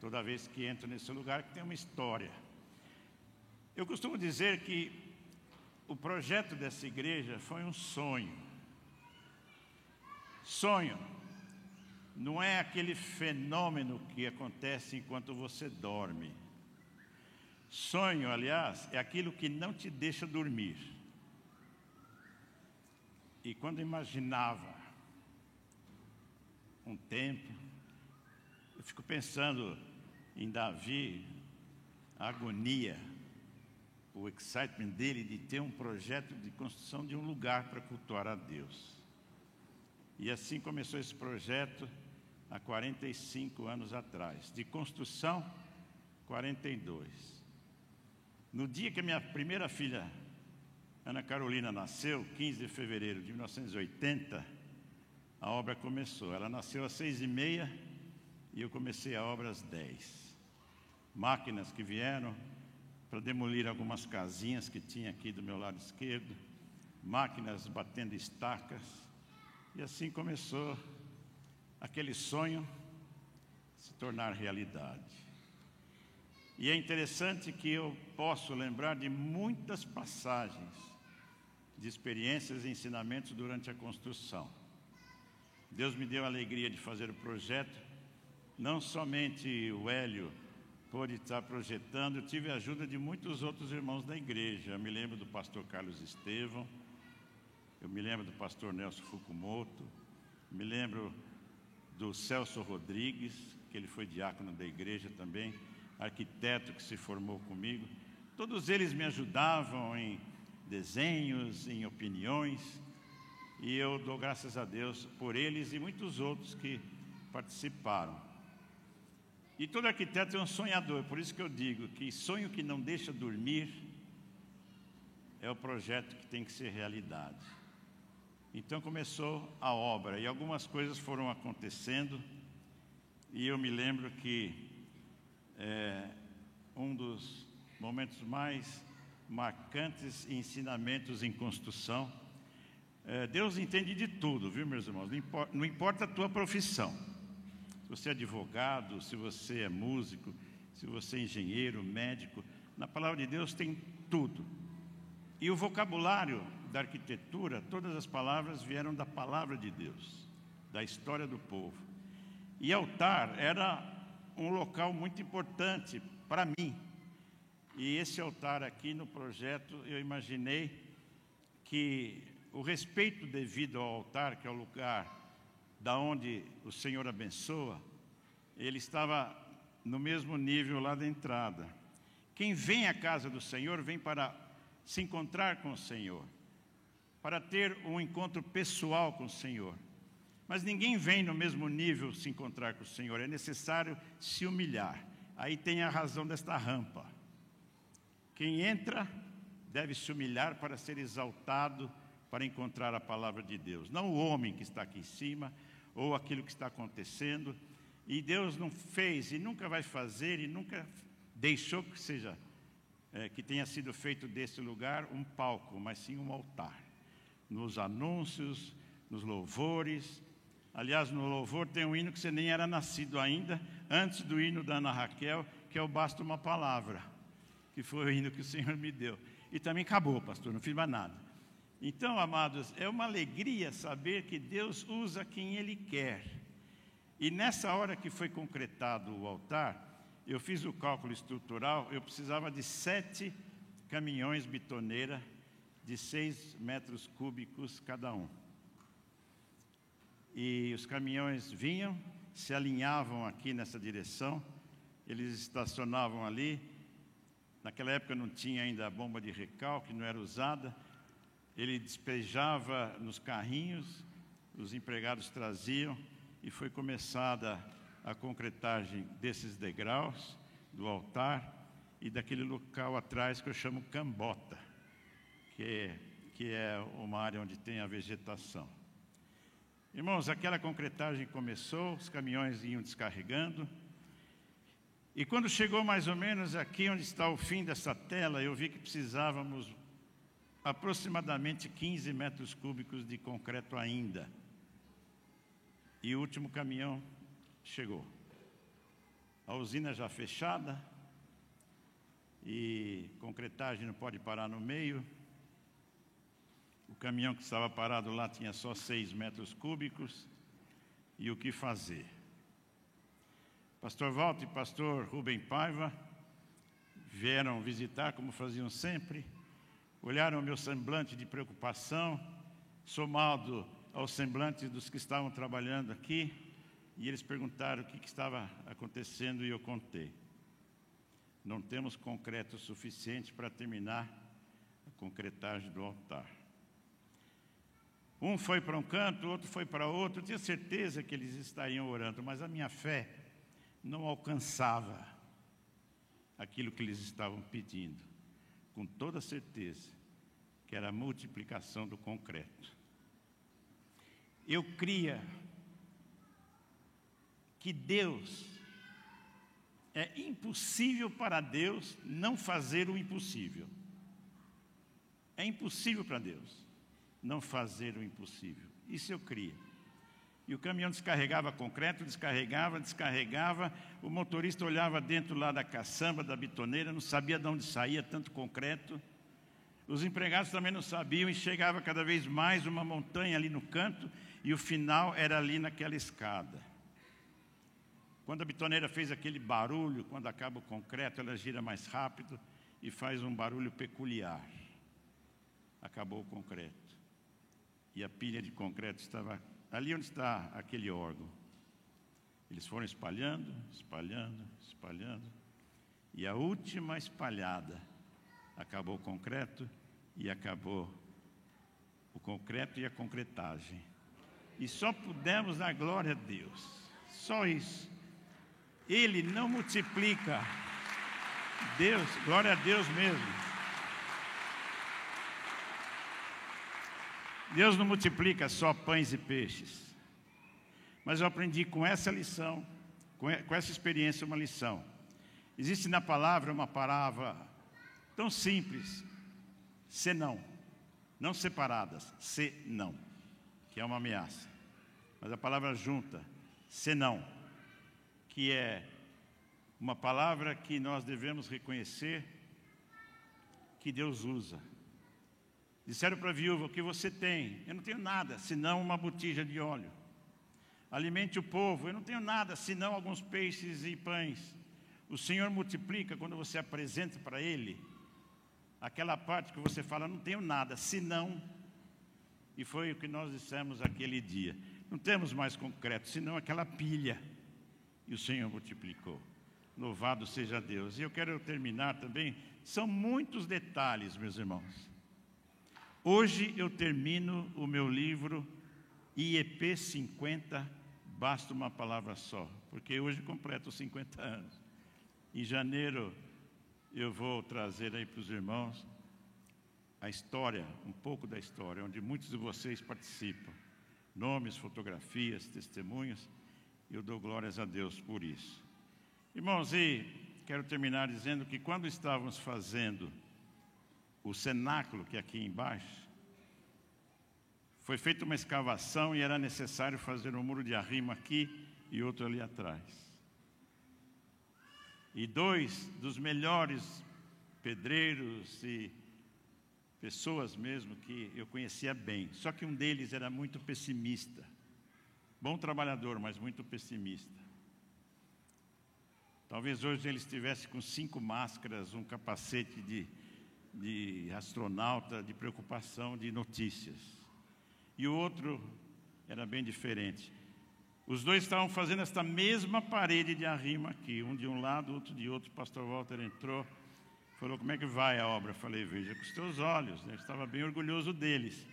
Toda vez que entro nesse lugar que tem uma história. Eu costumo dizer que o projeto dessa igreja foi um sonho. Sonho não é aquele fenômeno que acontece enquanto você dorme Sonho, aliás, é aquilo que não te deixa dormir. E quando imaginava um tempo, eu fico pensando em Davi, a agonia, o excitement dele de ter um projeto de construção de um lugar para cultuar a Deus. E assim começou esse projeto há 45 anos atrás, de construção 42. No dia que minha primeira filha, Ana Carolina, nasceu, 15 de fevereiro de 1980, a obra começou. Ela nasceu às seis e meia e eu comecei a obra às dez. Máquinas que vieram para demolir algumas casinhas que tinha aqui do meu lado esquerdo, máquinas batendo estacas, e assim começou aquele sonho se tornar realidade. E é interessante que eu posso lembrar de muitas passagens de experiências e ensinamentos durante a construção. Deus me deu a alegria de fazer o projeto, não somente o Hélio pôde estar projetando, tive a ajuda de muitos outros irmãos da igreja. Eu me lembro do pastor Carlos Estevão, eu me lembro do pastor Nelson Fukumoto, me lembro do Celso Rodrigues, que ele foi diácono da igreja também arquiteto que se formou comigo. Todos eles me ajudavam em desenhos, em opiniões, e eu dou graças a Deus por eles e muitos outros que participaram. E todo arquiteto é um sonhador, por isso que eu digo que sonho que não deixa dormir é o projeto que tem que ser realidade. Então começou a obra e algumas coisas foram acontecendo, e eu me lembro que é um dos momentos mais marcantes ensinamentos em construção. É, Deus entende de tudo, viu, meus irmãos? Não importa, não importa a tua profissão. Se você é advogado, se você é músico, se você é engenheiro, médico, na palavra de Deus tem tudo. E o vocabulário da arquitetura, todas as palavras vieram da palavra de Deus, da história do povo. E altar era um local muito importante para mim. E esse altar aqui no projeto, eu imaginei que o respeito devido ao altar, que é o lugar da onde o Senhor abençoa, ele estava no mesmo nível lá da entrada. Quem vem à casa do Senhor vem para se encontrar com o Senhor, para ter um encontro pessoal com o Senhor. Mas ninguém vem no mesmo nível se encontrar com o Senhor, é necessário se humilhar. Aí tem a razão desta rampa. Quem entra deve se humilhar para ser exaltado, para encontrar a palavra de Deus. Não o homem que está aqui em cima, ou aquilo que está acontecendo. E Deus não fez e nunca vai fazer e nunca deixou que seja é, que tenha sido feito desse lugar um palco, mas sim um altar. Nos anúncios, nos louvores. Aliás, no louvor tem um hino que você nem era nascido ainda, antes do hino da Ana Raquel, que é o Basta uma Palavra, que foi o hino que o Senhor me deu. E também acabou, pastor, não fiz mais nada. Então, amados, é uma alegria saber que Deus usa quem Ele quer. E nessa hora que foi concretado o altar, eu fiz o cálculo estrutural, eu precisava de sete caminhões bitoneira de seis metros cúbicos cada um. E os caminhões vinham, se alinhavam aqui nessa direção, eles estacionavam ali. Naquela época não tinha ainda a bomba de recalque, não era usada. Ele despejava nos carrinhos, os empregados traziam e foi começada a concretagem desses degraus, do altar e daquele local atrás que eu chamo cambota, que é, que é uma área onde tem a vegetação. Irmãos, aquela concretagem começou, os caminhões iam descarregando, e quando chegou mais ou menos aqui onde está o fim dessa tela, eu vi que precisávamos aproximadamente 15 metros cúbicos de concreto ainda. E o último caminhão chegou. A usina já fechada e concretagem não pode parar no meio. O caminhão que estava parado lá tinha só seis metros cúbicos. E o que fazer? Pastor Walter e pastor Rubem Paiva vieram visitar, como faziam sempre, olharam o meu semblante de preocupação, somado ao semblante dos que estavam trabalhando aqui, e eles perguntaram o que, que estava acontecendo e eu contei. Não temos concreto suficiente para terminar a concretagem do altar. Um foi para um canto, outro foi para outro. Eu tinha certeza que eles estariam orando, mas a minha fé não alcançava aquilo que eles estavam pedindo. Com toda certeza, que era a multiplicação do concreto. Eu cria que Deus, é impossível para Deus não fazer o impossível. É impossível para Deus não fazer o impossível. Isso eu cria. E o caminhão descarregava concreto, descarregava, descarregava. O motorista olhava dentro lá da caçamba, da bitoneira, não sabia de onde saía tanto concreto. Os empregados também não sabiam e chegava cada vez mais uma montanha ali no canto e o final era ali naquela escada. Quando a bitoneira fez aquele barulho, quando acaba o concreto, ela gira mais rápido e faz um barulho peculiar. Acabou o concreto. E a pilha de concreto estava ali onde está aquele órgão. Eles foram espalhando, espalhando, espalhando. E a última espalhada acabou o concreto e acabou o concreto e a concretagem. E só pudemos dar glória a Deus. Só isso. Ele não multiplica. Deus, glória a Deus mesmo. Deus não multiplica só pães e peixes. Mas eu aprendi com essa lição, com essa experiência, uma lição. Existe na palavra uma palavra tão simples, senão, não separadas, senão, que é uma ameaça. Mas a palavra junta, senão que é uma palavra que nós devemos reconhecer que Deus usa. Disseram para a viúva: O que você tem? Eu não tenho nada, senão uma botija de óleo. Alimente o povo. Eu não tenho nada, senão alguns peixes e pães. O Senhor multiplica quando você apresenta para Ele aquela parte que você fala: Não tenho nada, senão E foi o que nós dissemos aquele dia. Não temos mais concreto, senão aquela pilha. E o Senhor multiplicou. Louvado seja Deus. E eu quero terminar também. São muitos detalhes, meus irmãos. Hoje eu termino o meu livro IEP 50, basta uma palavra só, porque hoje completo 50 anos. Em janeiro eu vou trazer aí para os irmãos a história, um pouco da história, onde muitos de vocês participam. Nomes, fotografias, testemunhos. Eu dou glórias a Deus por isso. Irmãos, e quero terminar dizendo que quando estávamos fazendo o cenáculo, que é aqui embaixo, foi feita uma escavação e era necessário fazer um muro de arrimo aqui e outro ali atrás. E dois dos melhores pedreiros e pessoas mesmo que eu conhecia bem. Só que um deles era muito pessimista. Bom trabalhador, mas muito pessimista. Talvez hoje ele estivesse com cinco máscaras, um capacete de, de astronauta, de preocupação, de notícias. E o outro era bem diferente. Os dois estavam fazendo esta mesma parede de arrimo aqui, um de um lado, outro de outro. O pastor Walter entrou Falou, como é que vai a obra? Falei, veja com os teus olhos. Né? Estava bem orgulhoso deles.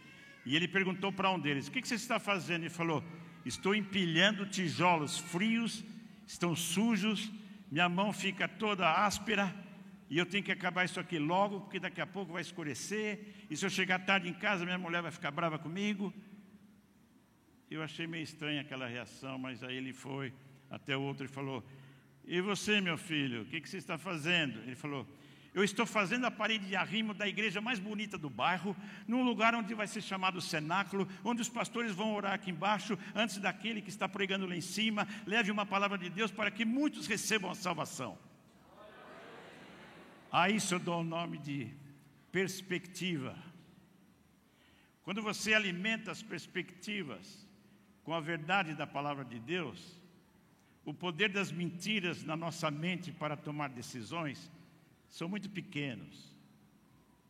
E ele perguntou para um deles, o que você está fazendo? Ele falou, estou empilhando tijolos frios, estão sujos, minha mão fica toda áspera, e eu tenho que acabar isso aqui logo, porque daqui a pouco vai escurecer, e se eu chegar tarde em casa, minha mulher vai ficar brava comigo. Eu achei meio estranha aquela reação, mas aí ele foi até o outro e falou: E você, meu filho, o que, que você está fazendo? Ele falou: eu estou fazendo a parede de arrimo da igreja mais bonita do bairro, num lugar onde vai ser chamado cenáculo, onde os pastores vão orar aqui embaixo, antes daquele que está pregando lá em cima, leve uma palavra de Deus para que muitos recebam a salvação. A isso eu dou o nome de perspectiva. Quando você alimenta as perspectivas com a verdade da palavra de Deus, o poder das mentiras na nossa mente para tomar decisões são muito pequenos,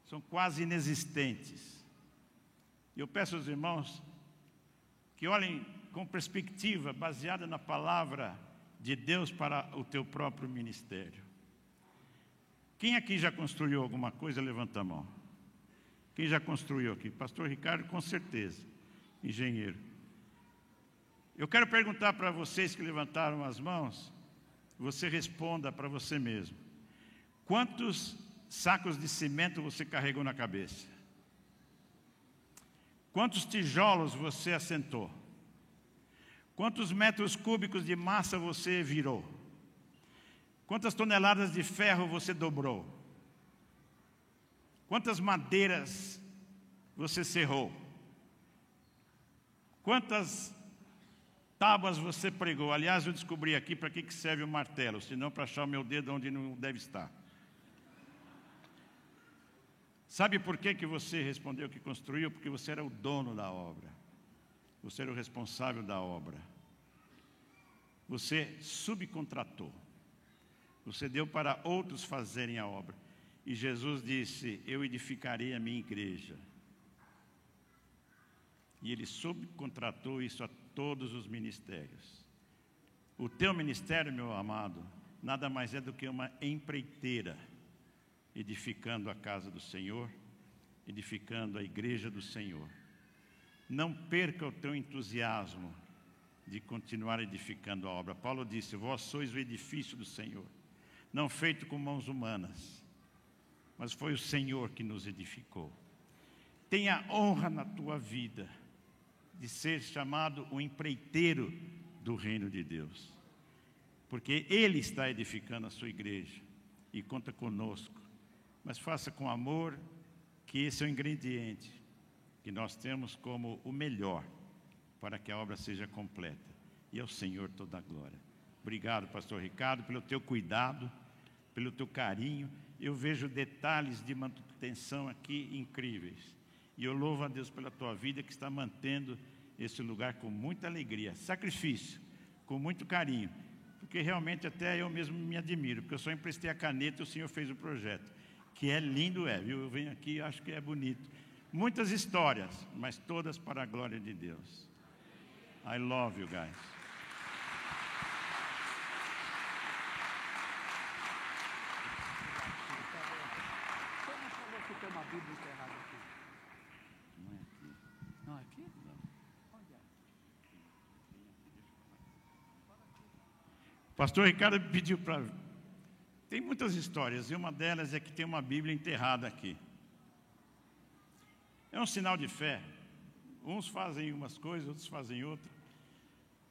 são quase inexistentes. E eu peço aos irmãos que olhem com perspectiva baseada na palavra de Deus para o teu próprio ministério. Quem aqui já construiu alguma coisa, levanta a mão. Quem já construiu aqui? Pastor Ricardo, com certeza. Engenheiro. Eu quero perguntar para vocês que levantaram as mãos, você responda para você mesmo. Quantos sacos de cimento você carregou na cabeça? Quantos tijolos você assentou? Quantos metros cúbicos de massa você virou? Quantas toneladas de ferro você dobrou? Quantas madeiras você serrou? Quantas tábuas você pregou? Aliás, eu descobri aqui para que serve o martelo, senão para achar o meu dedo onde não deve estar. Sabe por que, que você respondeu que construiu? Porque você era o dono da obra. Você era o responsável da obra. Você subcontratou. Você deu para outros fazerem a obra. E Jesus disse: Eu edificarei a minha igreja. E ele subcontratou isso a todos os ministérios. O teu ministério, meu amado, nada mais é do que uma empreiteira edificando a casa do Senhor, edificando a igreja do Senhor. Não perca o teu entusiasmo de continuar edificando a obra. Paulo disse: Vós sois o edifício do Senhor, não feito com mãos humanas, mas foi o Senhor que nos edificou. Tenha honra na tua vida de ser chamado o empreiteiro do reino de Deus, porque Ele está edificando a sua igreja e conta conosco mas faça com amor, que esse é o ingrediente que nós temos como o melhor para que a obra seja completa. E ao Senhor toda a glória. Obrigado, pastor Ricardo, pelo teu cuidado, pelo teu carinho. Eu vejo detalhes de manutenção aqui incríveis. E eu louvo a Deus pela tua vida que está mantendo esse lugar com muita alegria, sacrifício, com muito carinho, porque realmente até eu mesmo me admiro, porque eu só emprestei a caneta e o Senhor fez o projeto que é lindo, é, viu? Eu venho aqui e acho que é bonito. Muitas histórias, mas todas para a glória de Deus. I love you guys. Não, aqui? Pastor Ricardo pediu para. Tem muitas histórias, e uma delas é que tem uma Bíblia enterrada aqui. É um sinal de fé. Uns fazem umas coisas, outros fazem outras.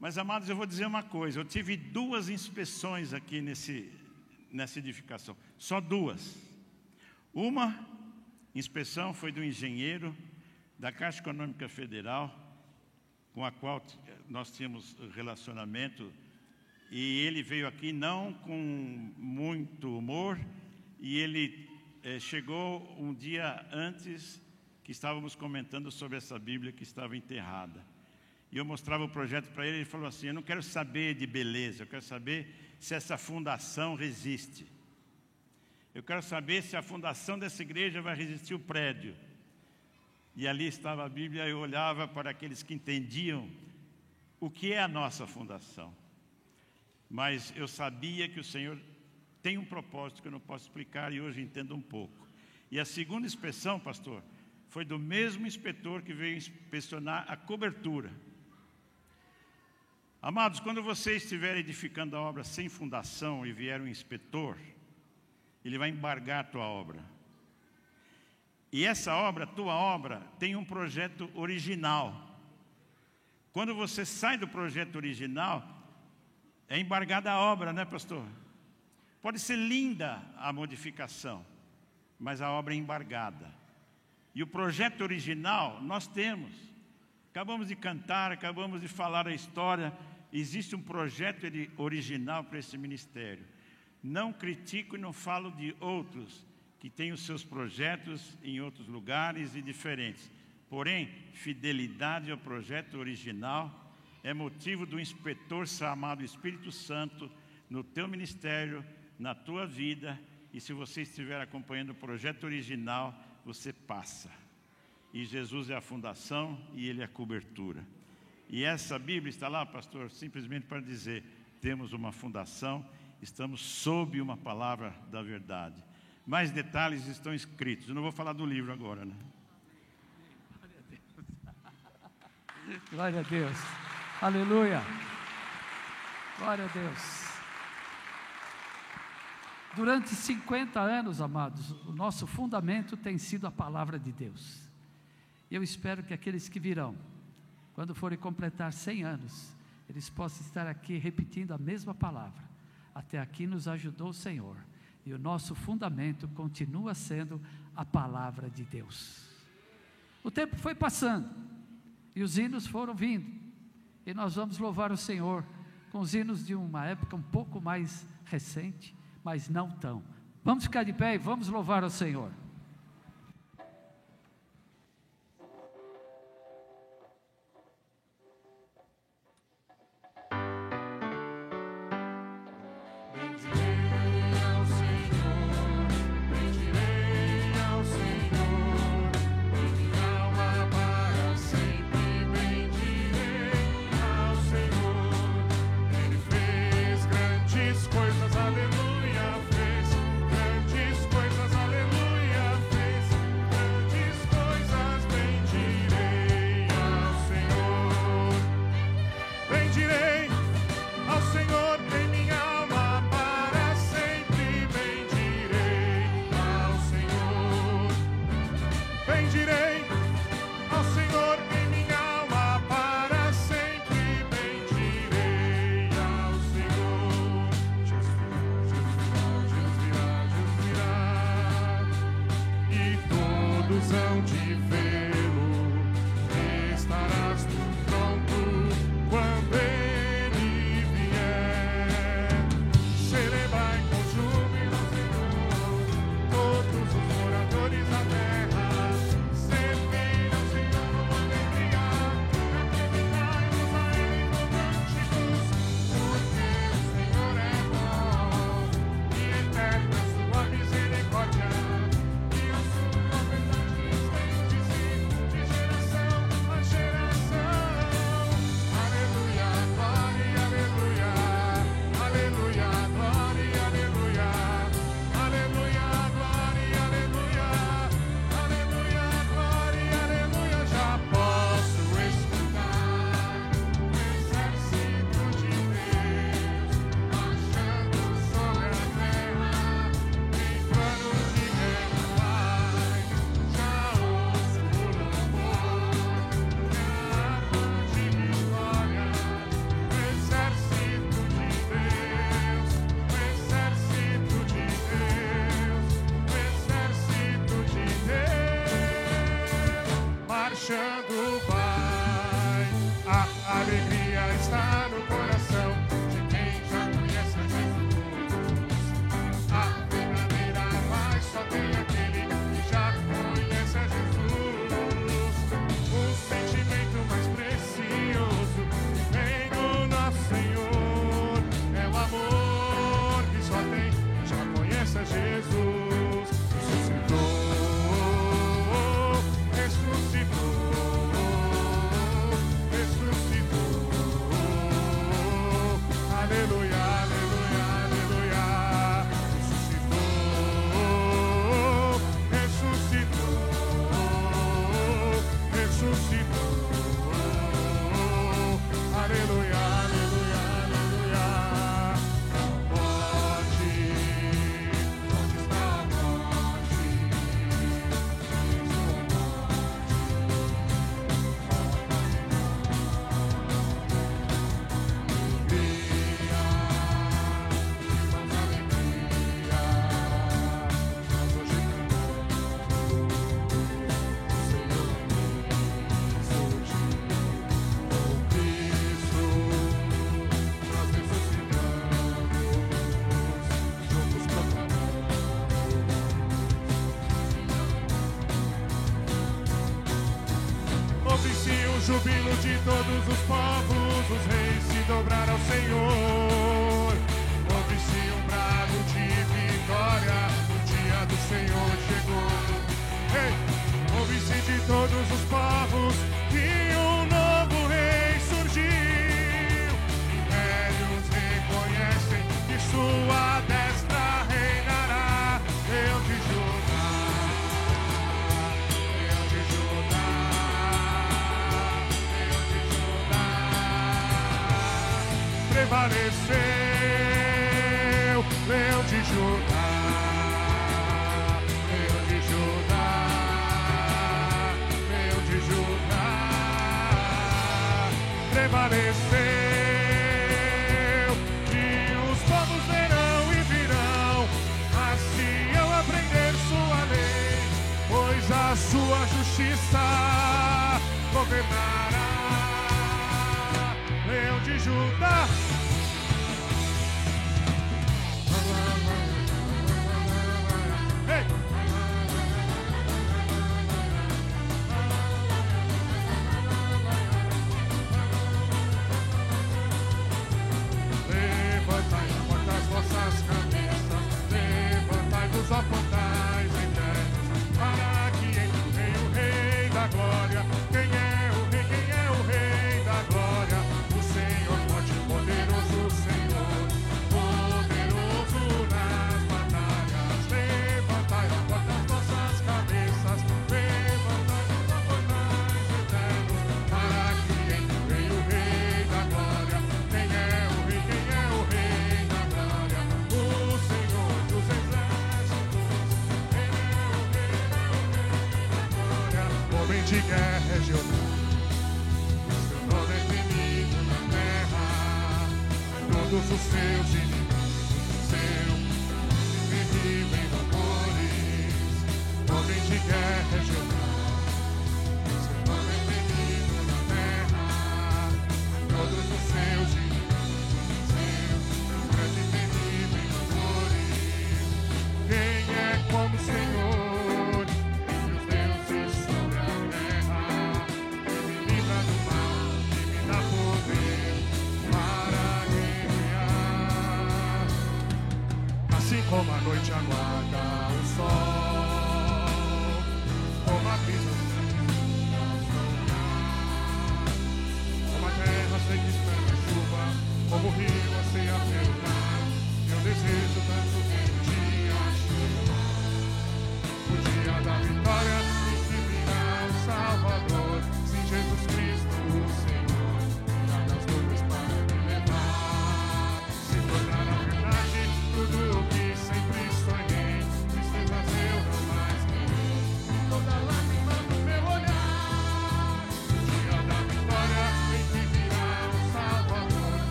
Mas, amados, eu vou dizer uma coisa: eu tive duas inspeções aqui nesse, nessa edificação, só duas. Uma inspeção foi do engenheiro da Caixa Econômica Federal, com a qual nós tínhamos relacionamento e ele veio aqui não com muito humor, e ele eh, chegou um dia antes que estávamos comentando sobre essa Bíblia que estava enterrada. E eu mostrava o projeto para ele, ele falou assim: Eu não quero saber de beleza, eu quero saber se essa fundação resiste. Eu quero saber se a fundação dessa igreja vai resistir o prédio. E ali estava a Bíblia, eu olhava para aqueles que entendiam o que é a nossa fundação mas eu sabia que o Senhor tem um propósito que eu não posso explicar e hoje entendo um pouco. E a segunda inspeção, pastor, foi do mesmo inspetor que veio inspecionar a cobertura. Amados, quando você estiver edificando a obra sem fundação e vier um inspetor, ele vai embargar a tua obra. E essa obra, tua obra, tem um projeto original. Quando você sai do projeto original, é embargada a obra, né, pastor? Pode ser linda a modificação, mas a obra é embargada. E o projeto original nós temos. Acabamos de cantar, acabamos de falar a história. Existe um projeto original para esse ministério. Não critico e não falo de outros que têm os seus projetos em outros lugares e diferentes. Porém, fidelidade ao projeto original é motivo do inspetor chamado Espírito Santo no teu ministério, na tua vida, e se você estiver acompanhando o projeto original, você passa. E Jesus é a fundação e ele é a cobertura. E essa Bíblia está lá, pastor, simplesmente para dizer: temos uma fundação, estamos sob uma palavra da verdade. Mais detalhes estão escritos. Eu não vou falar do livro agora, né? Glória a Deus. Aleluia. Glória a Deus. Durante 50 anos, amados, o nosso fundamento tem sido a palavra de Deus. Eu espero que aqueles que virão, quando forem completar 100 anos, eles possam estar aqui repetindo a mesma palavra. Até aqui nos ajudou o Senhor. E o nosso fundamento continua sendo a palavra de Deus. O tempo foi passando e os hinos foram vindo. E nós vamos louvar o Senhor com os hinos de uma época um pouco mais recente, mas não tão. Vamos ficar de pé e vamos louvar o Senhor.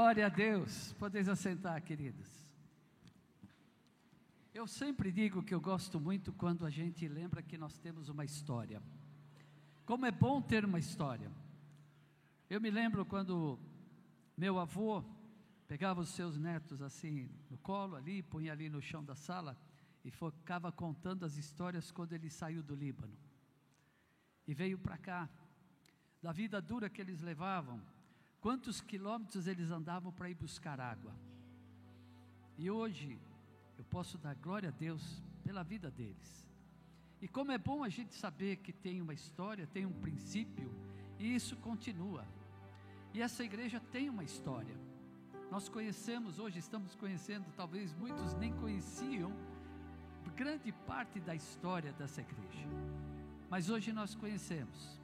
Glória a Deus. Podeis assentar, queridos. Eu sempre digo que eu gosto muito quando a gente lembra que nós temos uma história. Como é bom ter uma história. Eu me lembro quando meu avô pegava os seus netos assim no colo ali, punha ali no chão da sala e ficava contando as histórias quando ele saiu do Líbano e veio para cá, da vida dura que eles levavam, quantos quilômetros eles andavam para ir buscar água. E hoje eu posso dar glória a Deus pela vida deles. E como é bom a gente saber que tem uma história, tem um princípio, e isso continua. E essa igreja tem uma história. Nós conhecemos, hoje estamos conhecendo, talvez muitos nem conheciam, grande parte da história dessa igreja. Mas hoje nós conhecemos.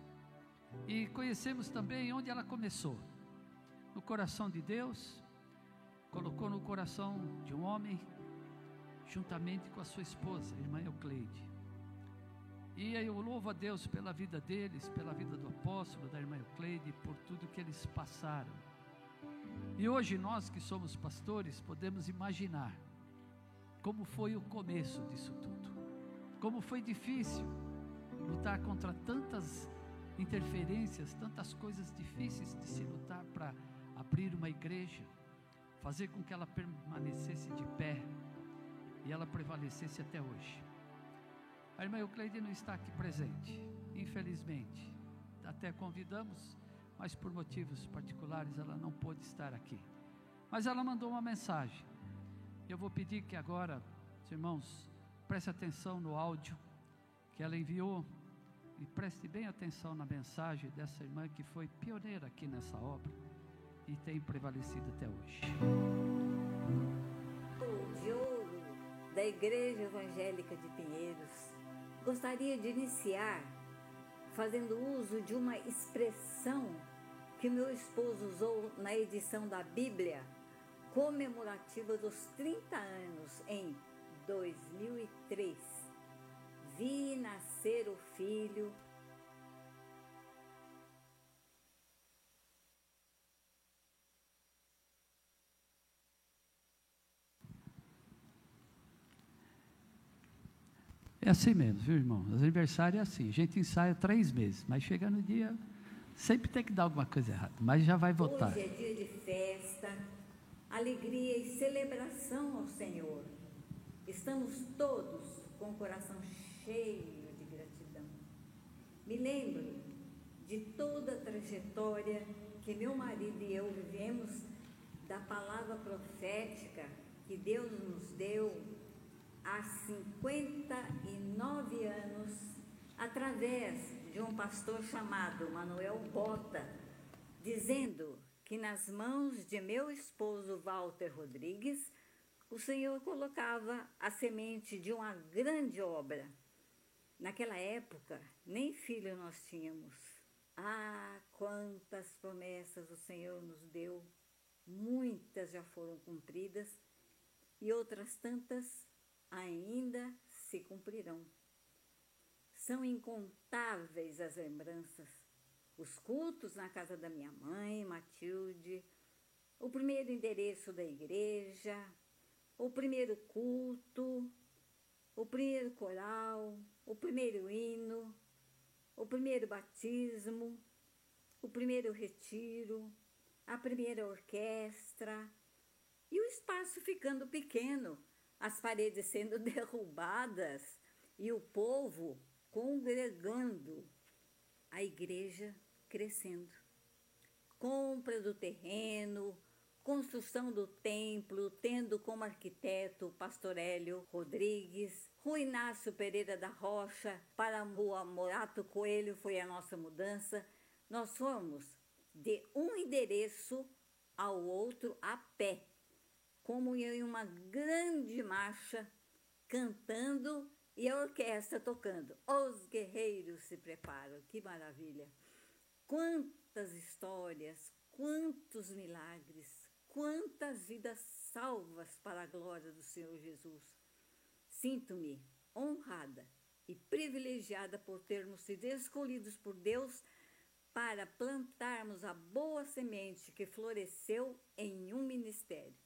E conhecemos também onde ela começou. No coração de Deus, colocou no coração de um homem, juntamente com a sua esposa, a irmã Eucleide. E eu louvo a Deus pela vida deles, pela vida do apóstolo, da irmã Eucleide, por tudo que eles passaram. E hoje nós que somos pastores podemos imaginar como foi o começo disso tudo. Como foi difícil lutar contra tantas interferências, tantas coisas difíceis de se lutar para abrir uma igreja, fazer com que ela permanecesse de pé e ela prevalecesse até hoje. A irmã Eucleide não está aqui presente, infelizmente. Até convidamos, mas por motivos particulares ela não pôde estar aqui. Mas ela mandou uma mensagem. Eu vou pedir que agora, os irmãos, preste atenção no áudio que ela enviou e preste bem atenção na mensagem dessa irmã que foi pioneira aqui nessa obra e tem prevalecido até hoje. O Diogo, da Igreja Evangélica de Pinheiros, gostaria de iniciar fazendo uso de uma expressão que meu esposo usou na edição da Bíblia comemorativa dos 30 anos em 2003. Vi nascer o filho É assim mesmo, viu, irmão? Os aniversários é assim. A gente ensaia três meses, mas chega no dia, sempre tem que dar alguma coisa errada, mas já vai voltar. Hoje é dia de festa, alegria e celebração ao Senhor. Estamos todos com o coração cheio de gratidão. Me lembro de toda a trajetória que meu marido e eu vivemos, da palavra profética que Deus nos deu há 59 anos, através de um pastor chamado Manuel Bota, dizendo que nas mãos de meu esposo Walter Rodrigues, o Senhor colocava a semente de uma grande obra. Naquela época, nem filho nós tínhamos. Ah, quantas promessas o Senhor nos deu! Muitas já foram cumpridas e outras tantas ainda se cumprirão. São incontáveis as lembranças, os cultos na casa da minha mãe, Matilde, o primeiro endereço da igreja, o primeiro culto, o primeiro coral, o primeiro hino, o primeiro batismo, o primeiro retiro, a primeira orquestra e o espaço ficando pequeno as paredes sendo derrubadas e o povo congregando, a igreja crescendo. Compra do terreno, construção do templo, tendo como arquiteto o pastor Hélio Rodrigues, Rui Inácio Pereira da Rocha, para a rua Morato Coelho foi a nossa mudança. Nós fomos de um endereço ao outro a pé como em uma grande marcha, cantando e a orquestra tocando. Os guerreiros se preparam, que maravilha! Quantas histórias, quantos milagres, quantas vidas salvas para a glória do Senhor Jesus. Sinto-me honrada e privilegiada por termos sido escolhidos por Deus para plantarmos a boa semente que floresceu em um ministério.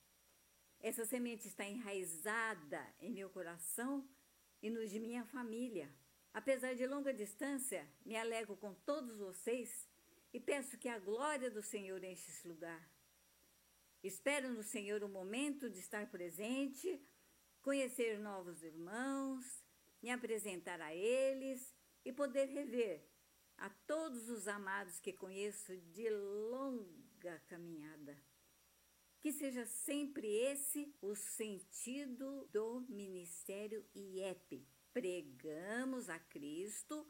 Essa semente está enraizada em meu coração e nos de minha família. Apesar de longa distância, me alegro com todos vocês e peço que a glória do Senhor enche esse lugar. Espero no Senhor o momento de estar presente, conhecer novos irmãos, me apresentar a eles e poder rever a todos os amados que conheço de longa caminhada. Que seja sempre esse o sentido do ministério IEP. Pregamos a Cristo,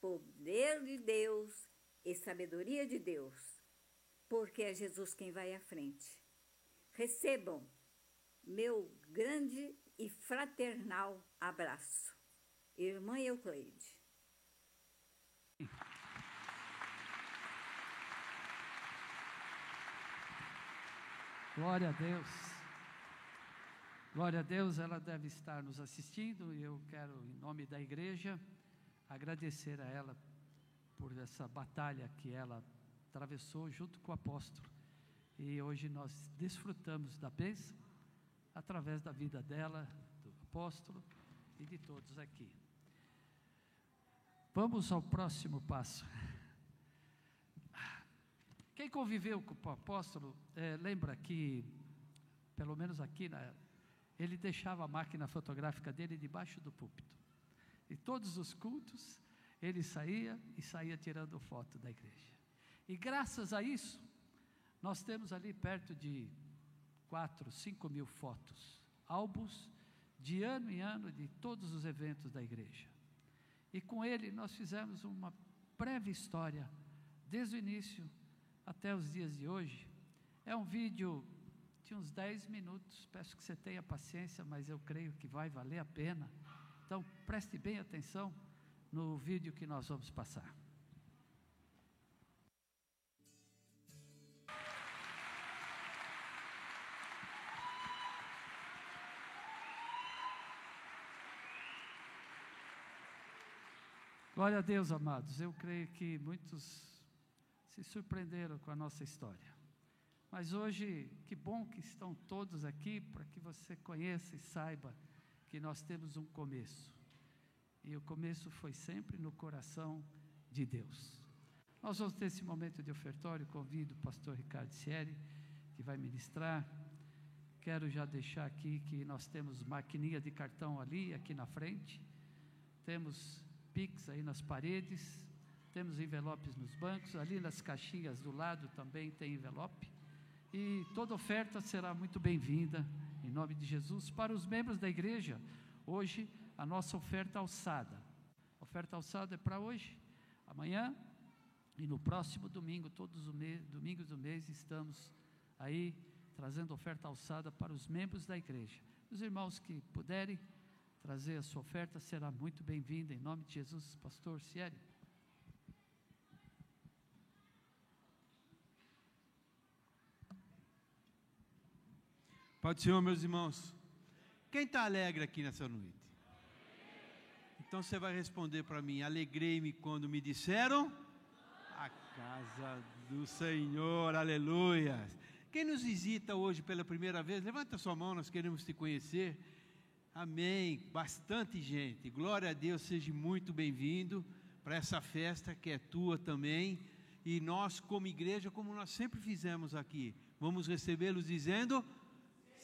poder de Deus e sabedoria de Deus, porque é Jesus quem vai à frente. Recebam meu grande e fraternal abraço. Irmã Eucleide. Glória a Deus. Glória a Deus, ela deve estar nos assistindo e eu quero, em nome da igreja, agradecer a ela por essa batalha que ela atravessou junto com o apóstolo. E hoje nós desfrutamos da bênção através da vida dela, do apóstolo e de todos aqui. Vamos ao próximo passo. Quem conviveu com o apóstolo, é, lembra que, pelo menos aqui, na, ele deixava a máquina fotográfica dele debaixo do púlpito. E todos os cultos, ele saía e saía tirando foto da igreja. E graças a isso, nós temos ali perto de 4, 5 mil fotos, álbuns de ano em ano de todos os eventos da igreja. E com ele nós fizemos uma breve história, desde o início até os dias de hoje. É um vídeo de uns 10 minutos, peço que você tenha paciência, mas eu creio que vai valer a pena. Então, preste bem atenção no vídeo que nós vamos passar. Glória a Deus, amados. Eu creio que muitos se surpreenderam com a nossa história. Mas hoje, que bom que estão todos aqui para que você conheça e saiba que nós temos um começo. E o começo foi sempre no coração de Deus. Nós vamos ter esse momento de ofertório, convido o pastor Ricardo Sieri, que vai ministrar. Quero já deixar aqui que nós temos maquininha de cartão ali, aqui na frente. Temos Pix aí nas paredes temos envelopes nos bancos, ali nas caixinhas do lado também tem envelope. E toda oferta será muito bem-vinda, em nome de Jesus. Para os membros da igreja, hoje a nossa oferta alçada. A oferta alçada é para hoje, amanhã e no próximo domingo, todos os domingos do mês, estamos aí trazendo oferta alçada para os membros da igreja. Os irmãos que puderem trazer a sua oferta será muito bem-vinda, em nome de Jesus, pastor Cieri. Pode Senhor, meus irmãos. Quem está alegre aqui nessa noite? Então você vai responder para mim: Alegrei-me quando me disseram a casa do Senhor, aleluia. Quem nos visita hoje pela primeira vez, levanta sua mão, nós queremos te conhecer. Amém. Bastante gente. Glória a Deus, seja muito bem-vindo para essa festa que é tua também. E nós, como igreja, como nós sempre fizemos aqui, vamos recebê-los dizendo: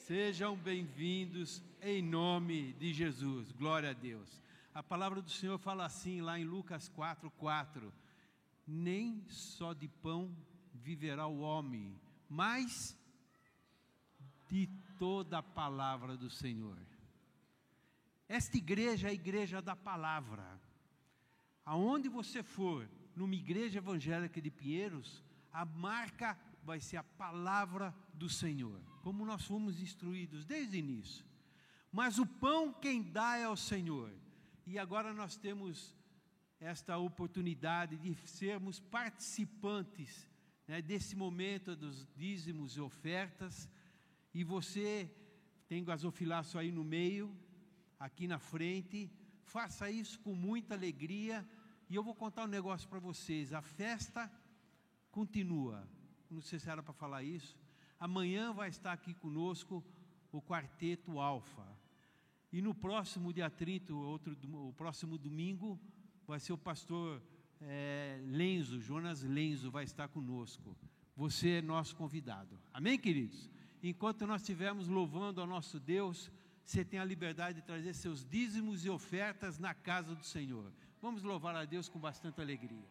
Sejam bem-vindos em nome de Jesus. Glória a Deus. A palavra do Senhor fala assim lá em Lucas 4:4. Nem só de pão viverá o homem, mas de toda a palavra do Senhor. Esta igreja é a igreja da palavra. Aonde você for, numa igreja evangélica de Pinheiros, a marca vai ser a palavra do Senhor, como nós fomos instruídos desde o início. Mas o pão quem dá é o Senhor. E agora nós temos esta oportunidade de sermos participantes né, desse momento dos dízimos e ofertas. E você tem gasofilaço aí no meio, aqui na frente. Faça isso com muita alegria. E eu vou contar um negócio para vocês: a festa continua. Não sei se era para falar isso. Amanhã vai estar aqui conosco o quarteto Alfa. E no próximo dia 30, outro, o próximo domingo, vai ser o pastor é, Lenzo, Jonas Lenzo, vai estar conosco. Você é nosso convidado. Amém, queridos? Enquanto nós estivermos louvando ao nosso Deus, você tem a liberdade de trazer seus dízimos e ofertas na casa do Senhor. Vamos louvar a Deus com bastante alegria.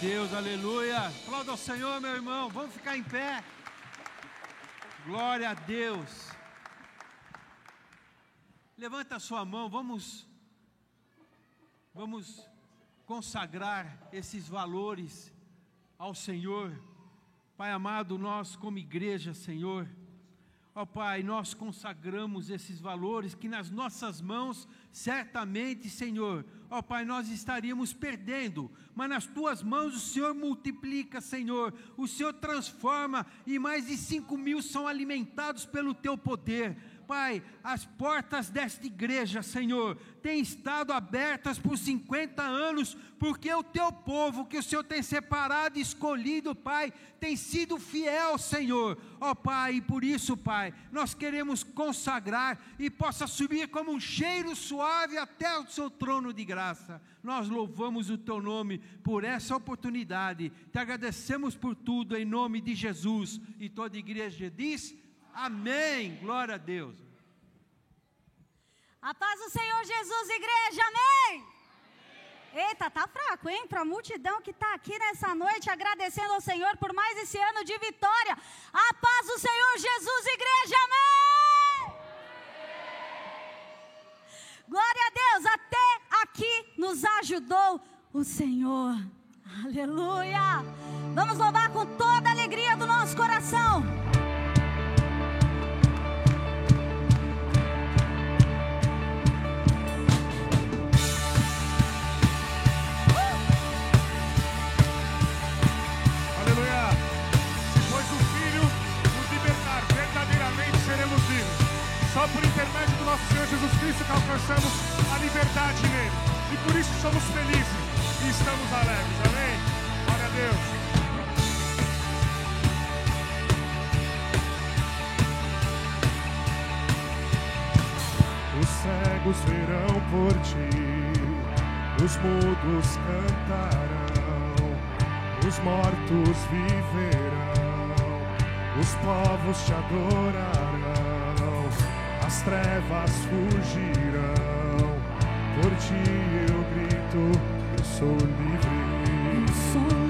Deus, aleluia. Aplauda ao Senhor, meu irmão. Vamos ficar em pé. Glória a Deus. Levanta a sua mão, vamos vamos consagrar esses valores ao Senhor. Pai amado, nós como igreja, Senhor, ó Pai, nós consagramos esses valores que nas nossas mãos, certamente, Senhor, ó Pai, nós estaríamos perdendo, mas nas tuas mãos o Senhor multiplica, Senhor, o Senhor transforma e mais de cinco mil são alimentados pelo teu poder. Pai, as portas desta igreja, Senhor, têm estado abertas por 50 anos, porque o teu povo que o Senhor tem separado e escolhido, Pai, tem sido fiel, Senhor. Ó Pai, e por isso, Pai, nós queremos consagrar e possa subir como um cheiro suave até o seu trono de graça. Nós louvamos o teu nome por essa oportunidade. Te agradecemos por tudo em nome de Jesus. E toda igreja diz: Amém. Glória a Deus. A paz do Senhor Jesus, igreja. Amém. Eita, tá fraco, hein? Para a multidão que está aqui nessa noite, agradecendo ao Senhor por mais esse ano de vitória. A paz do Senhor Jesus, igreja. Amém. Glória a Deus, até aqui nos ajudou o Senhor. Aleluia. Vamos louvar com toda a alegria do nosso coração. Nosso Senhor Jesus Cristo que alcançamos a liberdade nele. E por isso somos felizes e estamos alegres. Amém? Glória a Deus. Os cegos verão por ti, os mudos cantarão, os mortos viverão, os povos te adorarão as trevas fugirão. Por ti eu grito, eu sou livre. Eu sou livre.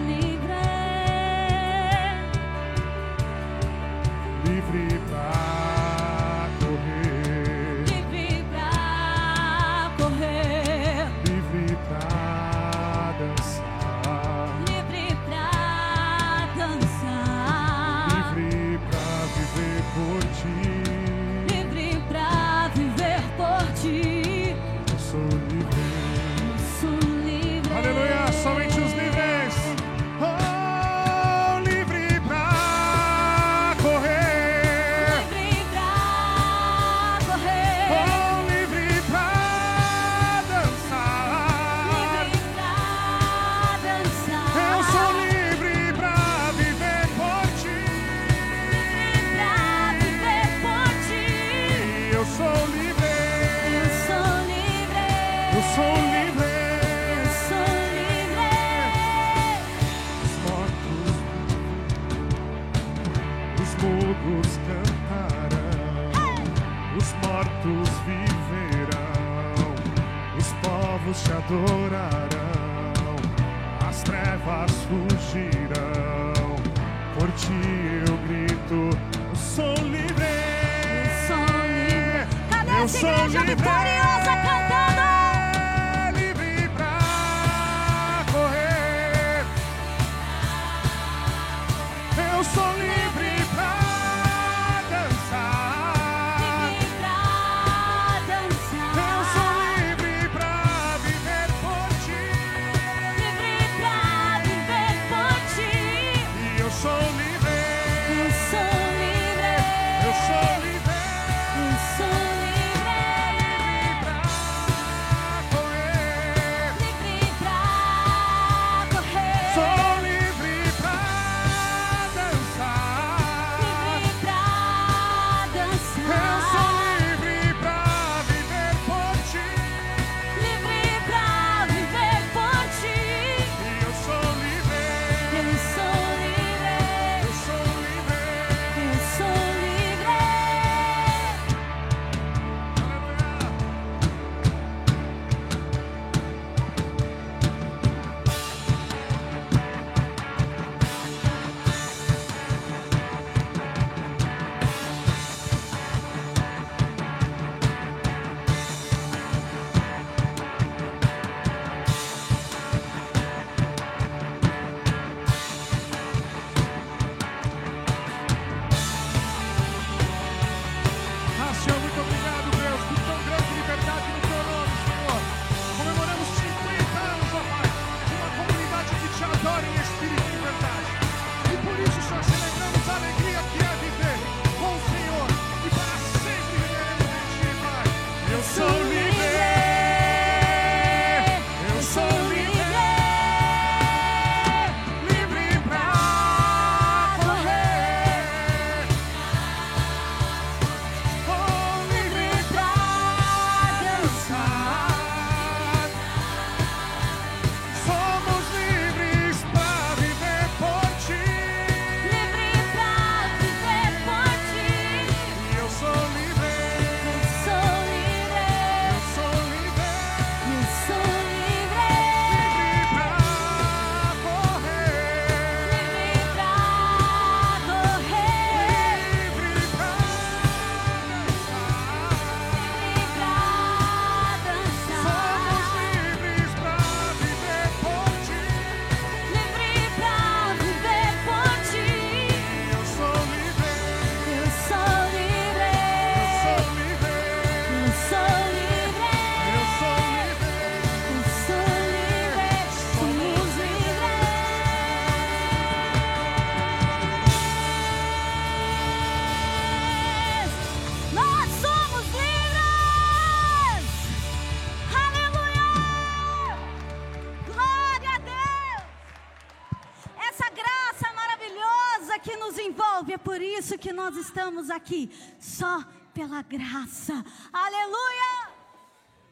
Nos envolve. É por isso que nós estamos aqui, só pela graça. Aleluia!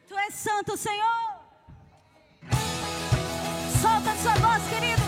Tu és santo, Senhor. Solta sua voz, querido.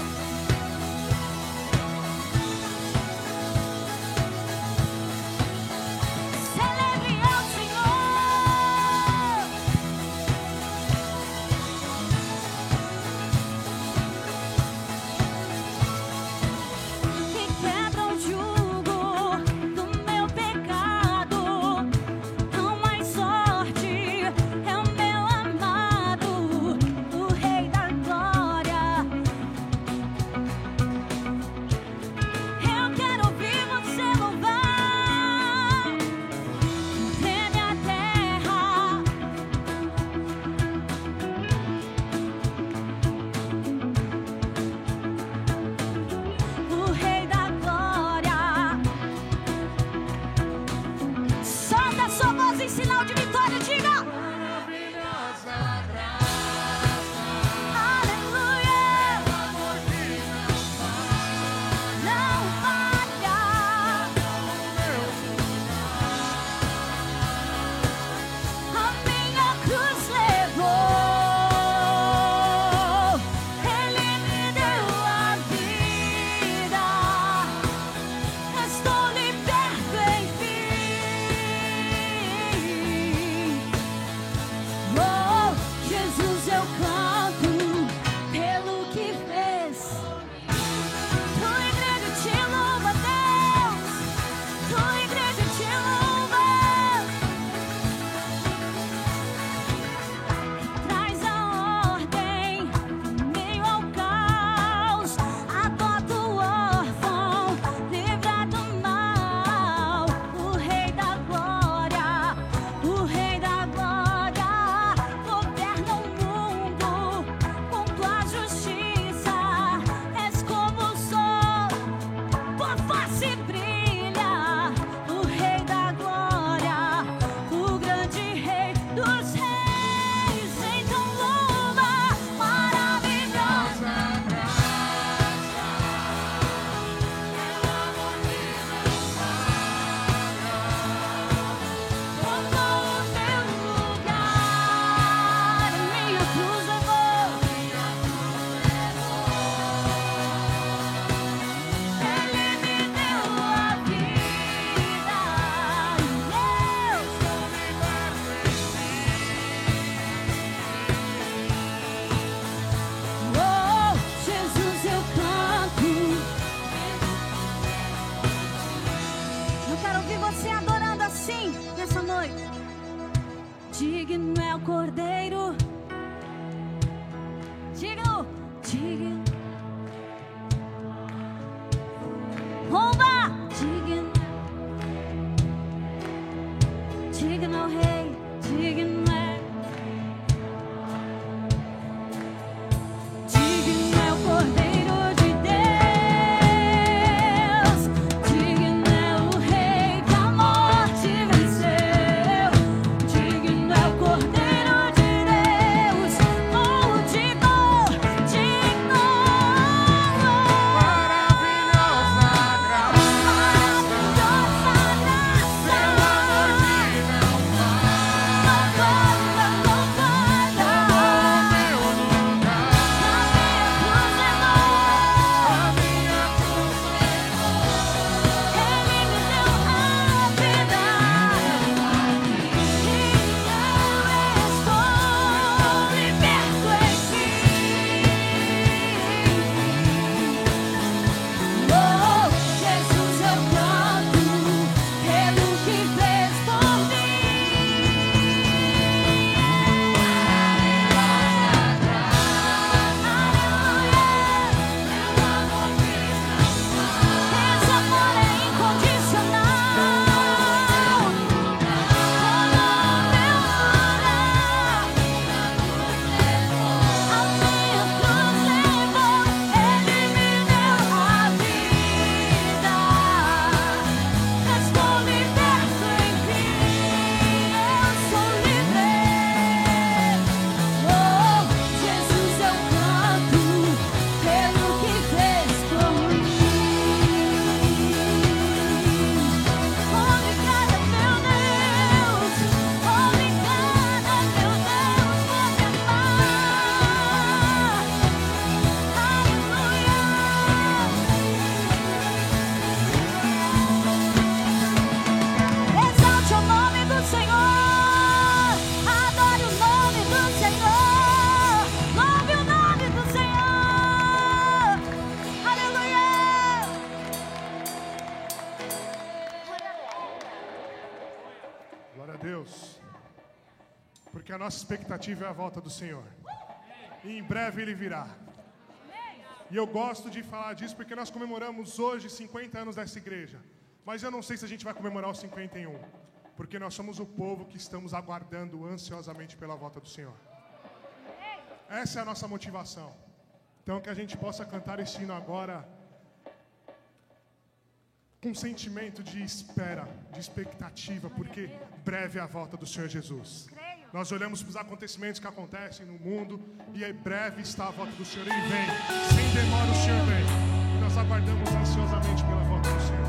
Nossa expectativa é a volta do Senhor. E em breve ele virá. E eu gosto de falar disso porque nós comemoramos hoje 50 anos dessa igreja. Mas eu não sei se a gente vai comemorar os 51. Porque nós somos o povo que estamos aguardando ansiosamente pela volta do Senhor. Essa é a nossa motivação. Então que a gente possa cantar esse hino agora com sentimento de espera, de expectativa, porque breve é a volta do Senhor Jesus. Nós olhamos para os acontecimentos que acontecem no mundo e em breve está a volta do Senhor. Ele vem, sem demora o Senhor vem. E nós aguardamos ansiosamente pela volta do Senhor.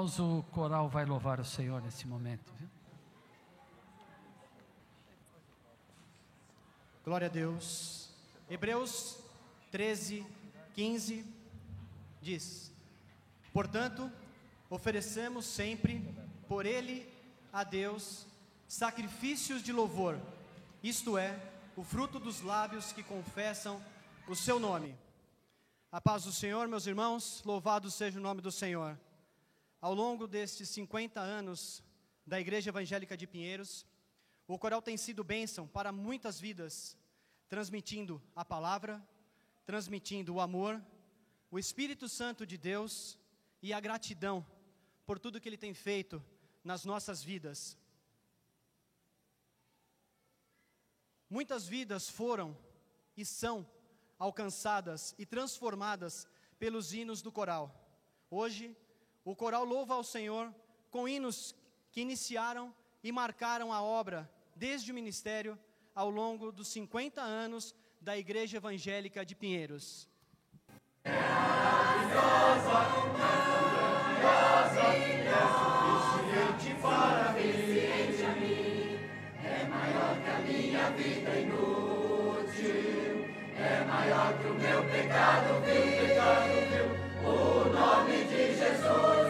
Irmãos, o coral vai louvar o Senhor nesse momento. Viu? Glória a Deus. Hebreus 13, 15 diz: Portanto, oferecemos sempre por ele a Deus sacrifícios de louvor, isto é, o fruto dos lábios que confessam o seu nome. A paz do Senhor, meus irmãos, louvado seja o nome do Senhor. Ao longo destes 50 anos da Igreja Evangélica de Pinheiros, o coral tem sido bênção para muitas vidas, transmitindo a palavra, transmitindo o amor, o Espírito Santo de Deus e a gratidão por tudo que Ele tem feito nas nossas vidas. Muitas vidas foram e são alcançadas e transformadas pelos hinos do coral. Hoje, o coral louva ao Senhor com hinos que iniciaram e marcaram a obra desde o ministério ao longo dos 50 anos da Igreja Evangélica de Pinheiros. É é maior que o meu pecado vil, o nome de Jesus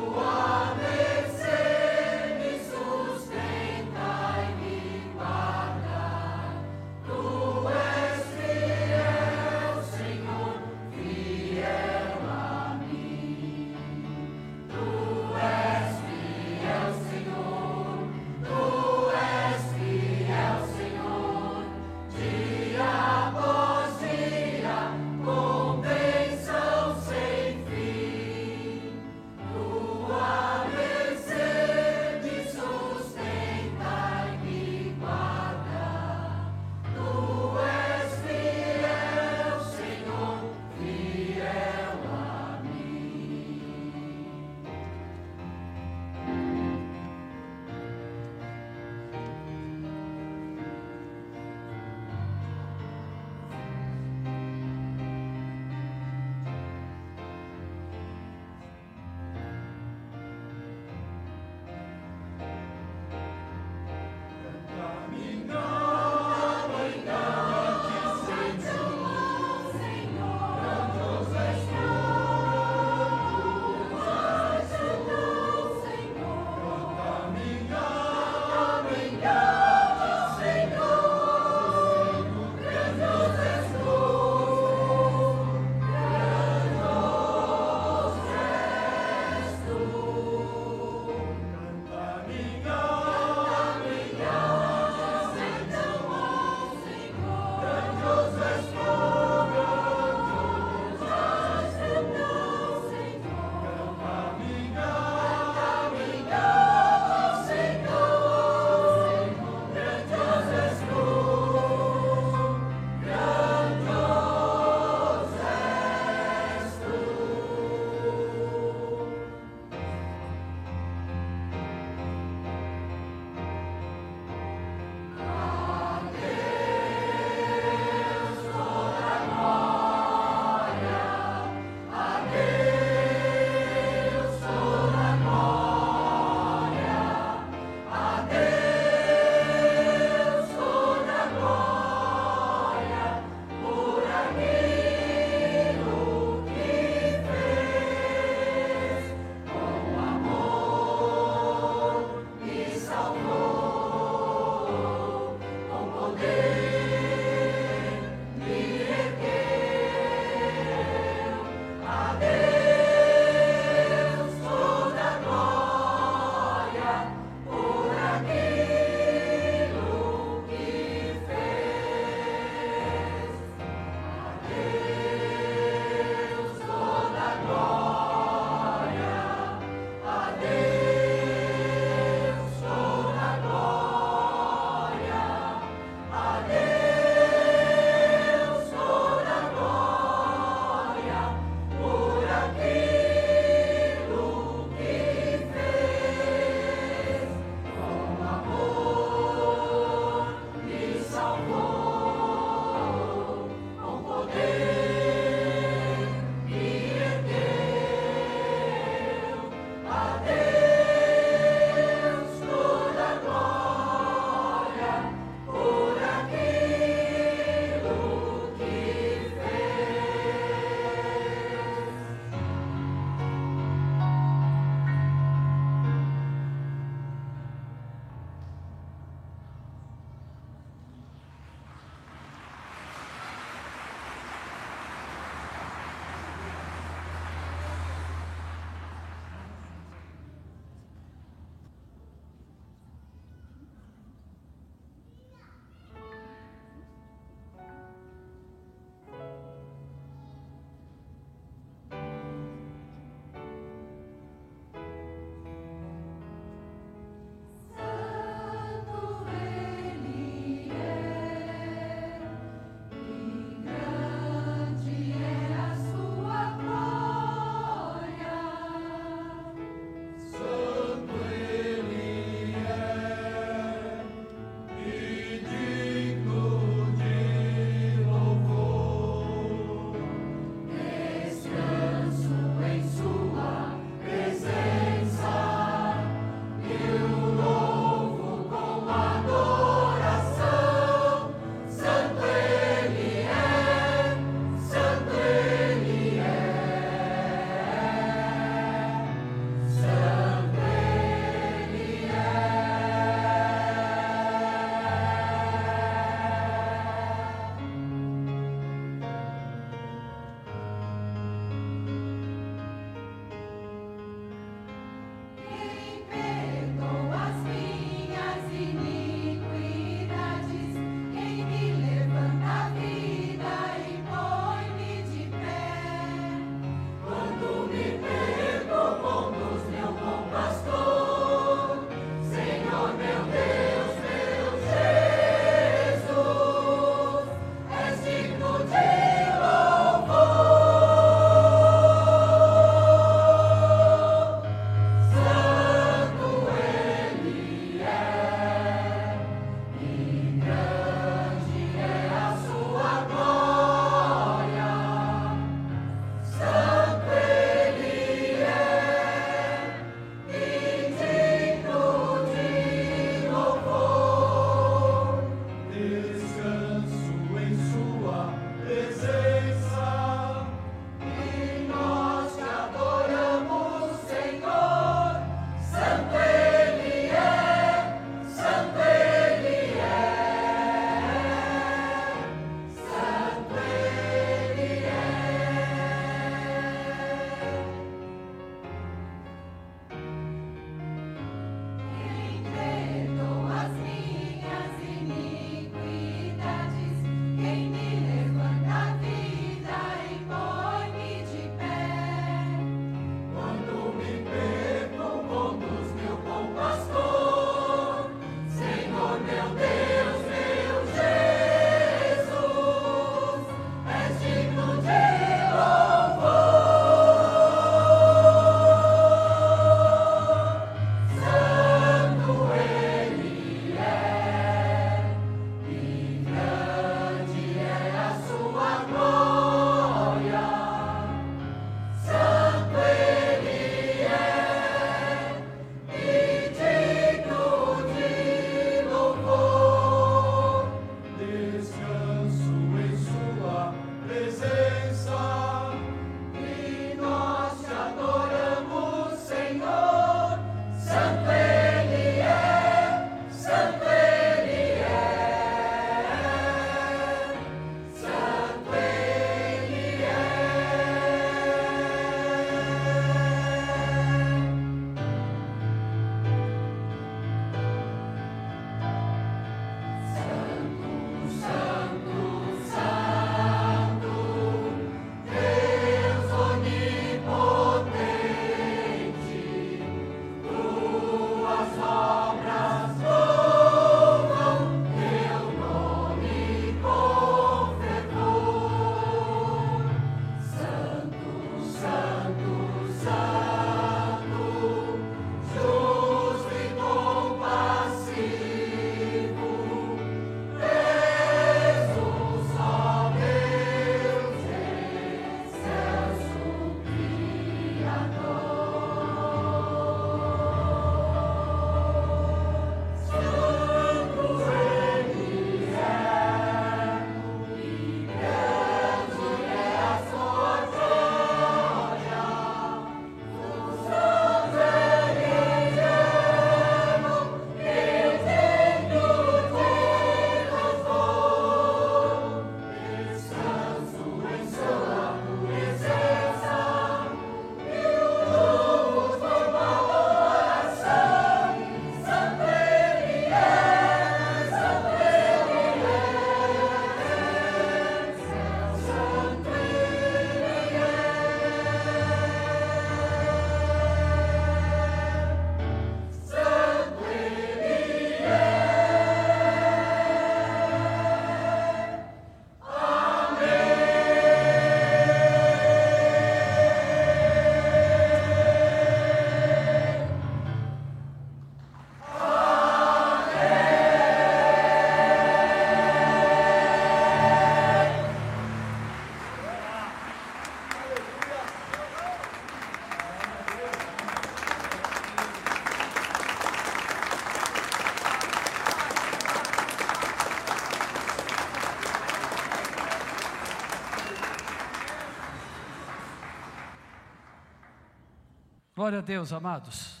Glória a Deus, amados.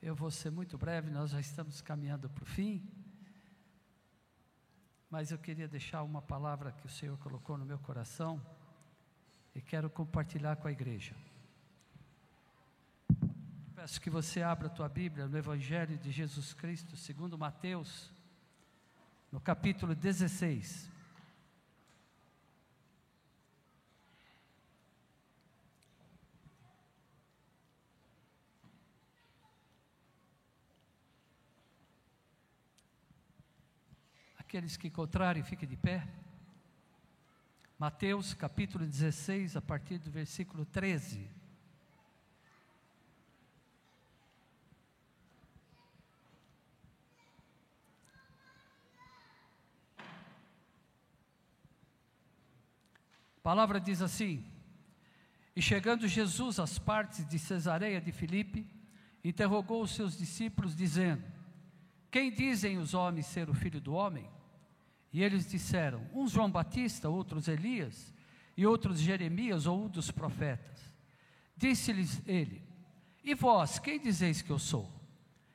Eu vou ser muito breve, nós já estamos caminhando para o fim. Mas eu queria deixar uma palavra que o Senhor colocou no meu coração e quero compartilhar com a igreja. Peço que você abra a tua Bíblia no Evangelho de Jesus Cristo, segundo Mateus, no capítulo 16. Aqueles que encontrarem, fiquem de pé. Mateus capítulo 16, a partir do versículo 13. A palavra diz assim: E chegando Jesus às partes de Cesareia de Filipe, interrogou os seus discípulos, dizendo: Quem dizem os homens ser o filho do homem? E eles disseram: uns João Batista, outros Elias, e outros Jeremias ou um dos profetas. Disse-lhes ele: E vós, quem dizeis que eu sou?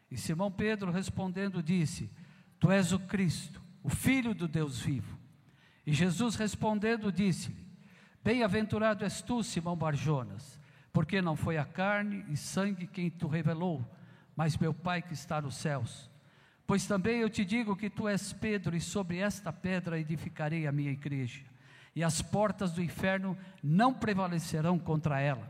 E Simão Pedro respondendo disse: Tu és o Cristo, o Filho do Deus vivo. E Jesus respondendo disse-lhe: Bem-aventurado és tu, Simão Barjonas, porque não foi a carne e sangue quem tu revelou, mas meu Pai que está nos céus. Pois também eu te digo que tu és Pedro, e sobre esta pedra edificarei a minha igreja, e as portas do inferno não prevalecerão contra ela.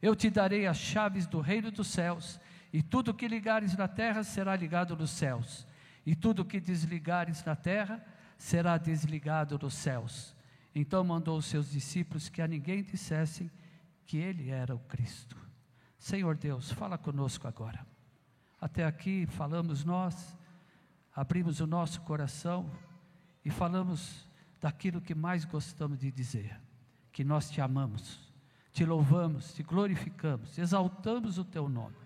Eu te darei as chaves do reino dos céus, e tudo que ligares na terra será ligado nos céus, e tudo que desligares na terra será desligado nos céus. Então mandou os seus discípulos que a ninguém dissessem que ele era o Cristo. Senhor Deus, fala conosco agora. Até aqui falamos nós abrimos o nosso coração e falamos daquilo que mais gostamos de dizer: que nós te amamos, te louvamos, te glorificamos, exaltamos o teu nome.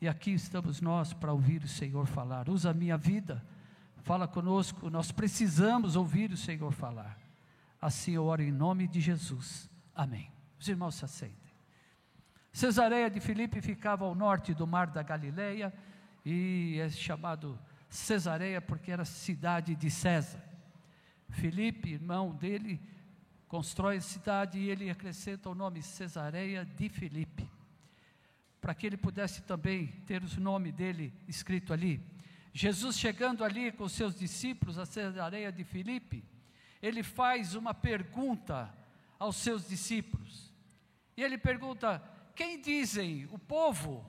E aqui estamos nós para ouvir o Senhor falar. Usa a minha vida, fala conosco, nós precisamos ouvir o Senhor falar. Assim eu oro em nome de Jesus. Amém. Os irmãos se aceitem. Cesareia de Filipe ficava ao norte do mar da Galileia e é chamado Cesareia, porque era cidade de César. Filipe, irmão dele, constrói a cidade e ele acrescenta o nome Cesareia de Filipe, para que ele pudesse também ter o nome dele escrito ali. Jesus chegando ali com seus discípulos a Cesareia de Filipe, ele faz uma pergunta aos seus discípulos. E ele pergunta: Quem dizem o povo?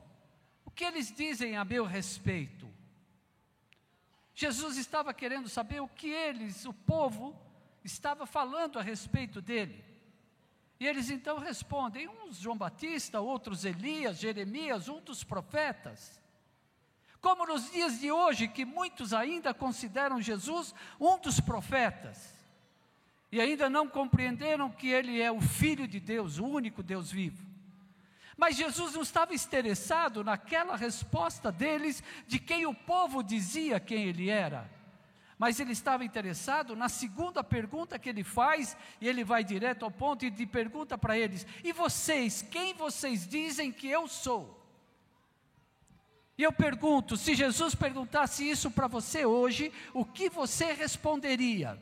O que eles dizem a meu respeito? Jesus estava querendo saber o que eles, o povo, estava falando a respeito dele. E eles então respondem: uns João Batista, outros Elias, Jeremias, um dos profetas. Como nos dias de hoje, que muitos ainda consideram Jesus um dos profetas, e ainda não compreenderam que ele é o Filho de Deus, o único Deus vivo. Mas Jesus não estava interessado naquela resposta deles de quem o povo dizia quem ele era. Mas ele estava interessado na segunda pergunta que ele faz, e ele vai direto ao ponto e pergunta para eles: E vocês, quem vocês dizem que eu sou? E eu pergunto: se Jesus perguntasse isso para você hoje, o que você responderia?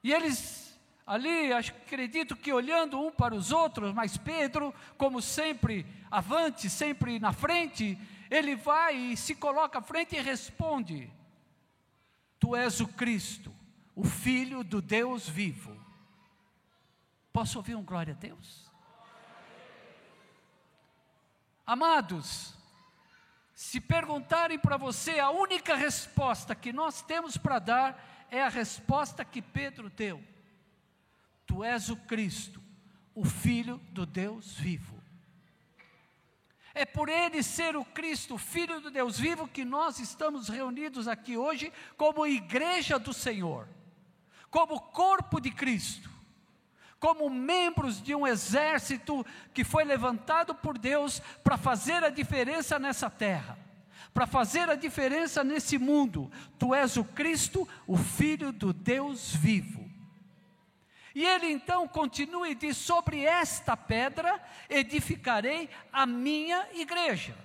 E eles ali, acredito que olhando um para os outros, mas Pedro, como sempre, avante, sempre na frente, ele vai e se coloca à frente e responde: Tu és o Cristo, o Filho do Deus vivo. Posso ouvir um glória a Deus? Amados, se perguntarem para você, a única resposta que nós temos para dar é a resposta que Pedro deu. Tu és o Cristo, o Filho do Deus vivo. É por ele ser o Cristo, Filho do Deus vivo, que nós estamos reunidos aqui hoje como igreja do Senhor, como corpo de Cristo, como membros de um exército que foi levantado por Deus para fazer a diferença nessa terra, para fazer a diferença nesse mundo. Tu és o Cristo, o Filho do Deus vivo. E ele então continua e diz: Sobre esta pedra edificarei a minha igreja.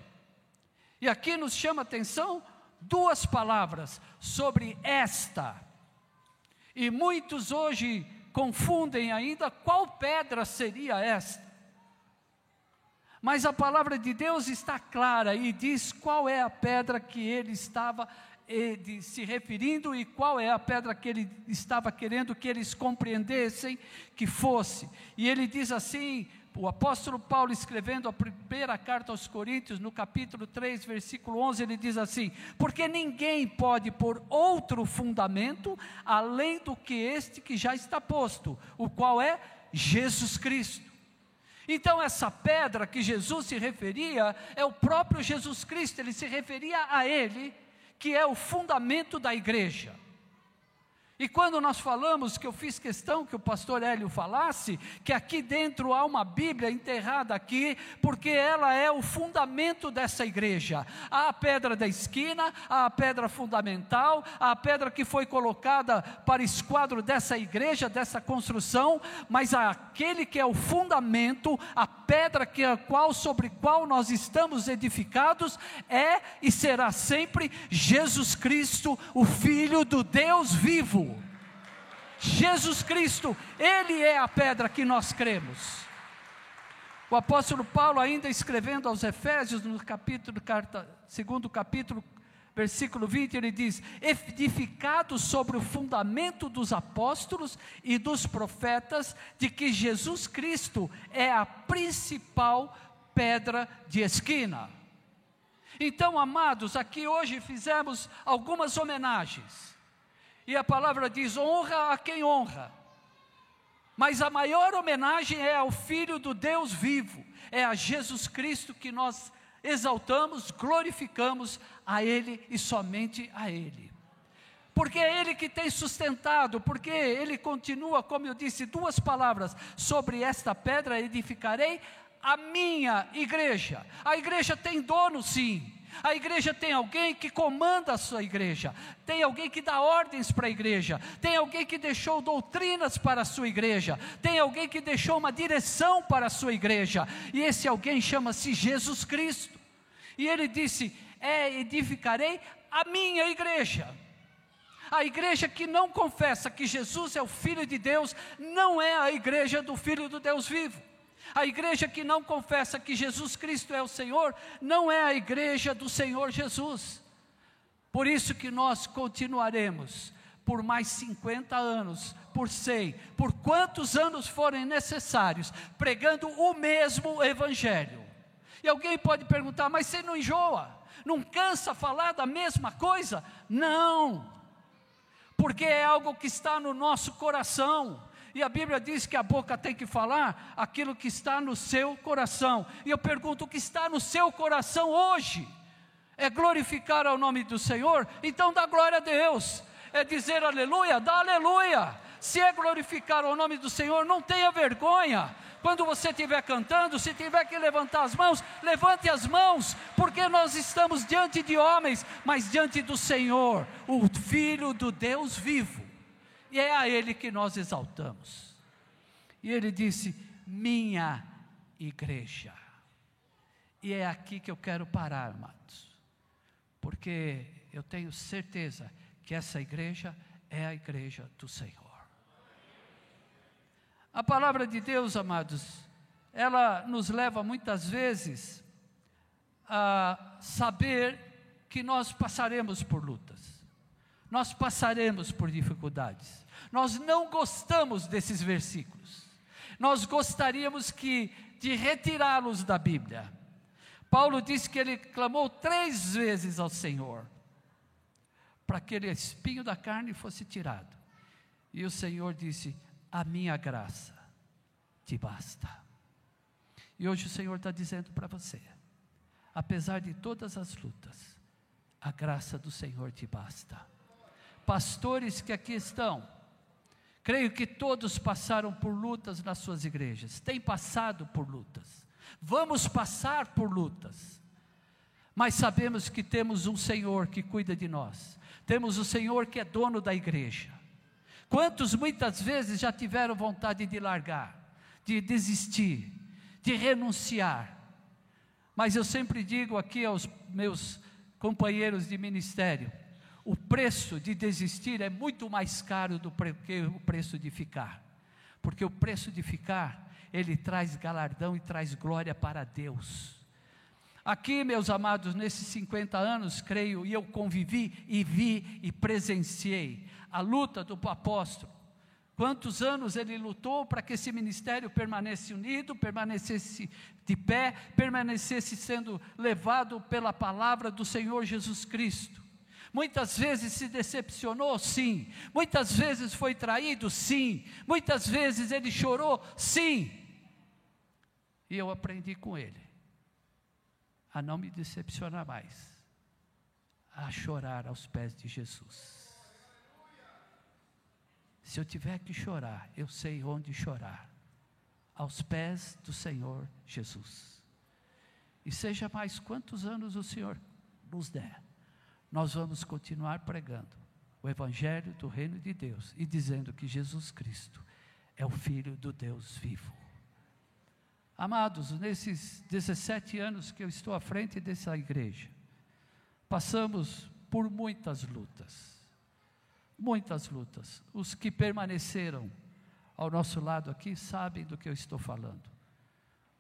E aqui nos chama atenção duas palavras: sobre esta. E muitos hoje confundem ainda qual pedra seria esta. Mas a palavra de Deus está clara e diz qual é a pedra que ele estava eh, se referindo e qual é a pedra que ele estava querendo que eles compreendessem que fosse. E ele diz assim: o apóstolo Paulo, escrevendo a primeira carta aos Coríntios, no capítulo 3, versículo 11, ele diz assim: Porque ninguém pode pôr outro fundamento além do que este que já está posto, o qual é Jesus Cristo. Então, essa pedra que Jesus se referia é o próprio Jesus Cristo, ele se referia a ele, que é o fundamento da igreja. E quando nós falamos que eu fiz questão que o pastor Hélio falasse, que aqui dentro há uma Bíblia enterrada aqui, porque ela é o fundamento dessa igreja. Há a pedra da esquina, há a pedra fundamental, há a pedra que foi colocada para esquadro dessa igreja, dessa construção, mas aquele que é o fundamento, a pedra que a qual sobre qual nós estamos edificados é e será sempre Jesus Cristo, o filho do Deus vivo. Jesus Cristo, Ele é a pedra que nós cremos. O apóstolo Paulo, ainda escrevendo aos Efésios, no capítulo, carta, segundo capítulo, versículo 20, ele diz: edificado sobre o fundamento dos apóstolos e dos profetas, de que Jesus Cristo é a principal pedra de esquina. Então, amados, aqui hoje fizemos algumas homenagens. E a palavra diz: honra a quem honra. Mas a maior homenagem é ao Filho do Deus vivo, é a Jesus Cristo que nós exaltamos, glorificamos a Ele e somente a Ele. Porque é Ele que tem sustentado, porque Ele continua, como eu disse, duas palavras: sobre esta pedra edificarei a minha igreja. A igreja tem dono, sim. A igreja tem alguém que comanda a sua igreja, tem alguém que dá ordens para a igreja, tem alguém que deixou doutrinas para a sua igreja, tem alguém que deixou uma direção para a sua igreja, e esse alguém chama-se Jesus Cristo. E ele disse: É, edificarei a minha igreja. A igreja que não confessa que Jesus é o Filho de Deus, não é a igreja do Filho do Deus vivo. A igreja que não confessa que Jesus Cristo é o Senhor, não é a igreja do Senhor Jesus. Por isso que nós continuaremos por mais 50 anos, por 100, por quantos anos forem necessários, pregando o mesmo evangelho. E alguém pode perguntar, mas você não enjoa? Não cansa falar da mesma coisa? Não, porque é algo que está no nosso coração. E a Bíblia diz que a boca tem que falar aquilo que está no seu coração. E eu pergunto: o que está no seu coração hoje? É glorificar ao nome do Senhor? Então dá glória a Deus. É dizer aleluia? Dá aleluia. Se é glorificar o nome do Senhor, não tenha vergonha. Quando você estiver cantando, se tiver que levantar as mãos, levante as mãos, porque nós estamos diante de homens, mas diante do Senhor, o Filho do Deus vivo e é a Ele que nós exaltamos. E ele disse: Minha igreja. E é aqui que eu quero parar, amados, porque eu tenho certeza que essa igreja é a igreja do Senhor. A palavra de Deus, amados, ela nos leva muitas vezes a saber que nós passaremos por lutas, nós passaremos por dificuldades, nós não gostamos desses versículos. Nós gostaríamos que de retirá-los da Bíblia. Paulo disse que ele clamou três vezes ao Senhor para que aquele espinho da carne fosse tirado. E o Senhor disse: A minha graça te basta. E hoje o Senhor está dizendo para você: apesar de todas as lutas, a graça do Senhor te basta. Pastores que aqui estão, Creio que todos passaram por lutas nas suas igrejas, têm passado por lutas. Vamos passar por lutas. Mas sabemos que temos um Senhor que cuida de nós. Temos o Senhor que é dono da igreja. Quantos muitas vezes já tiveram vontade de largar, de desistir, de renunciar? Mas eu sempre digo aqui aos meus companheiros de ministério: o preço de desistir é muito mais caro do que o preço de ficar, porque o preço de ficar, ele traz galardão e traz glória para Deus. Aqui, meus amados, nesses 50 anos, creio, e eu convivi e vi e presenciei a luta do apóstolo. Quantos anos ele lutou para que esse ministério permanecesse unido, permanecesse de pé, permanecesse sendo levado pela palavra do Senhor Jesus Cristo. Muitas vezes se decepcionou, sim. Muitas vezes foi traído, sim. Muitas vezes ele chorou, sim. E eu aprendi com ele a não me decepcionar mais, a chorar aos pés de Jesus. Se eu tiver que chorar, eu sei onde chorar, aos pés do Senhor Jesus. E seja mais quantos anos o Senhor nos der, nós vamos continuar pregando o Evangelho do Reino de Deus e dizendo que Jesus Cristo é o Filho do Deus vivo. Amados, nesses 17 anos que eu estou à frente dessa igreja, passamos por muitas lutas. Muitas lutas. Os que permaneceram ao nosso lado aqui sabem do que eu estou falando.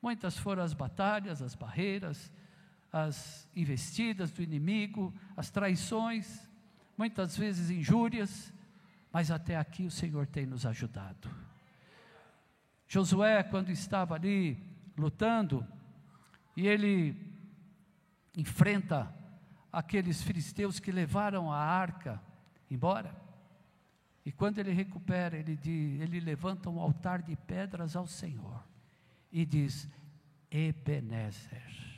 Muitas foram as batalhas, as barreiras, as investidas do inimigo, as traições, muitas vezes injúrias, mas até aqui o Senhor tem nos ajudado. Josué, quando estava ali lutando, e ele enfrenta aqueles filisteus que levaram a arca embora. E quando ele recupera, ele, diz, ele levanta um altar de pedras ao Senhor e diz: Ebenezer.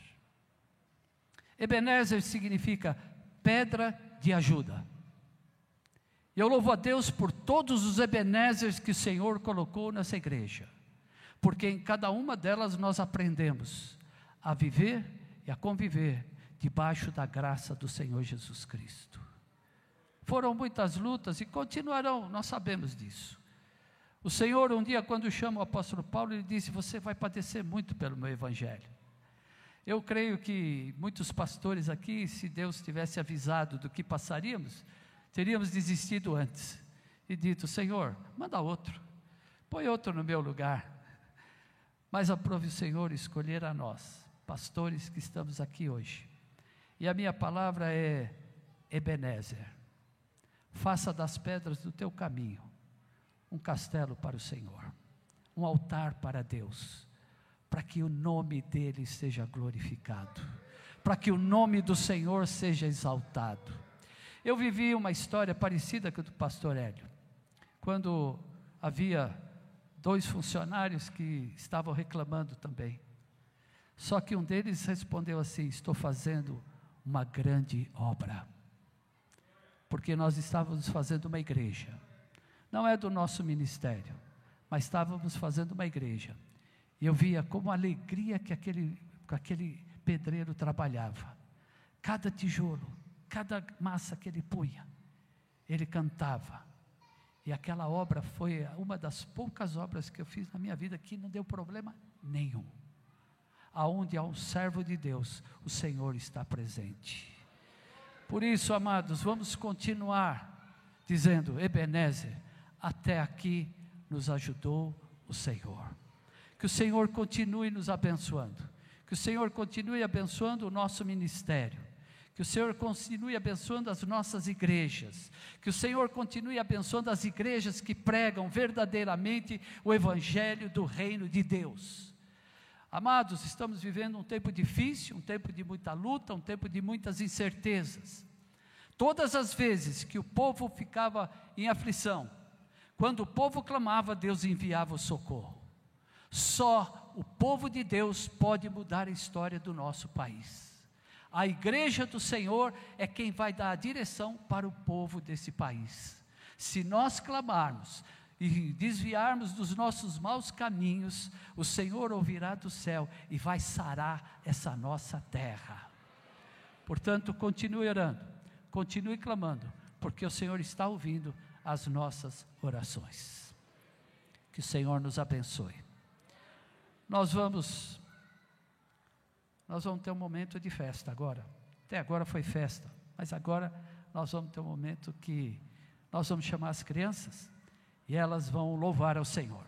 Ebenezer significa pedra de ajuda. E eu louvo a Deus por todos os Ebenezers que o Senhor colocou nessa igreja porque em cada uma delas nós aprendemos a viver e a conviver debaixo da graça do Senhor Jesus Cristo. Foram muitas lutas e continuarão, nós sabemos disso. O Senhor, um dia, quando chama o apóstolo Paulo, ele disse: Você vai padecer muito pelo meu evangelho. Eu creio que muitos pastores aqui, se Deus tivesse avisado do que passaríamos, teríamos desistido antes e dito: Senhor, manda outro, põe outro no meu lugar. Mas aprove o Senhor escolher a nós, pastores que estamos aqui hoje. E a minha palavra é Ebenezer. Faça das pedras do teu caminho um castelo para o Senhor, um altar para Deus, para que o nome dele seja glorificado, para que o nome do Senhor seja exaltado. Eu vivi uma história parecida com a do pastor Hélio, quando havia dois funcionários que estavam reclamando também. Só que um deles respondeu assim: Estou fazendo uma grande obra. Porque nós estávamos fazendo uma igreja. Não é do nosso ministério, mas estávamos fazendo uma igreja. E eu via como a alegria que aquele, que aquele pedreiro trabalhava. Cada tijolo, cada massa que ele punha, ele cantava e aquela obra foi uma das poucas obras que eu fiz na minha vida que não deu problema nenhum. Aonde há um servo de Deus, o Senhor está presente. Por isso, amados, vamos continuar dizendo: Ebenezer, até aqui nos ajudou o Senhor. Que o Senhor continue nos abençoando. Que o Senhor continue abençoando o nosso ministério que o Senhor continue abençoando as nossas igrejas. Que o Senhor continue abençoando as igrejas que pregam verdadeiramente o Evangelho do Reino de Deus. Amados, estamos vivendo um tempo difícil, um tempo de muita luta, um tempo de muitas incertezas. Todas as vezes que o povo ficava em aflição, quando o povo clamava, Deus enviava o socorro. Só o povo de Deus pode mudar a história do nosso país. A igreja do Senhor é quem vai dar a direção para o povo desse país. Se nós clamarmos e desviarmos dos nossos maus caminhos, o Senhor ouvirá do céu e vai sarar essa nossa terra. Portanto, continue orando, continue clamando, porque o Senhor está ouvindo as nossas orações. Que o Senhor nos abençoe. Nós vamos nós vamos ter um momento de festa agora. Até agora foi festa, mas agora nós vamos ter um momento que nós vamos chamar as crianças e elas vão louvar ao Senhor.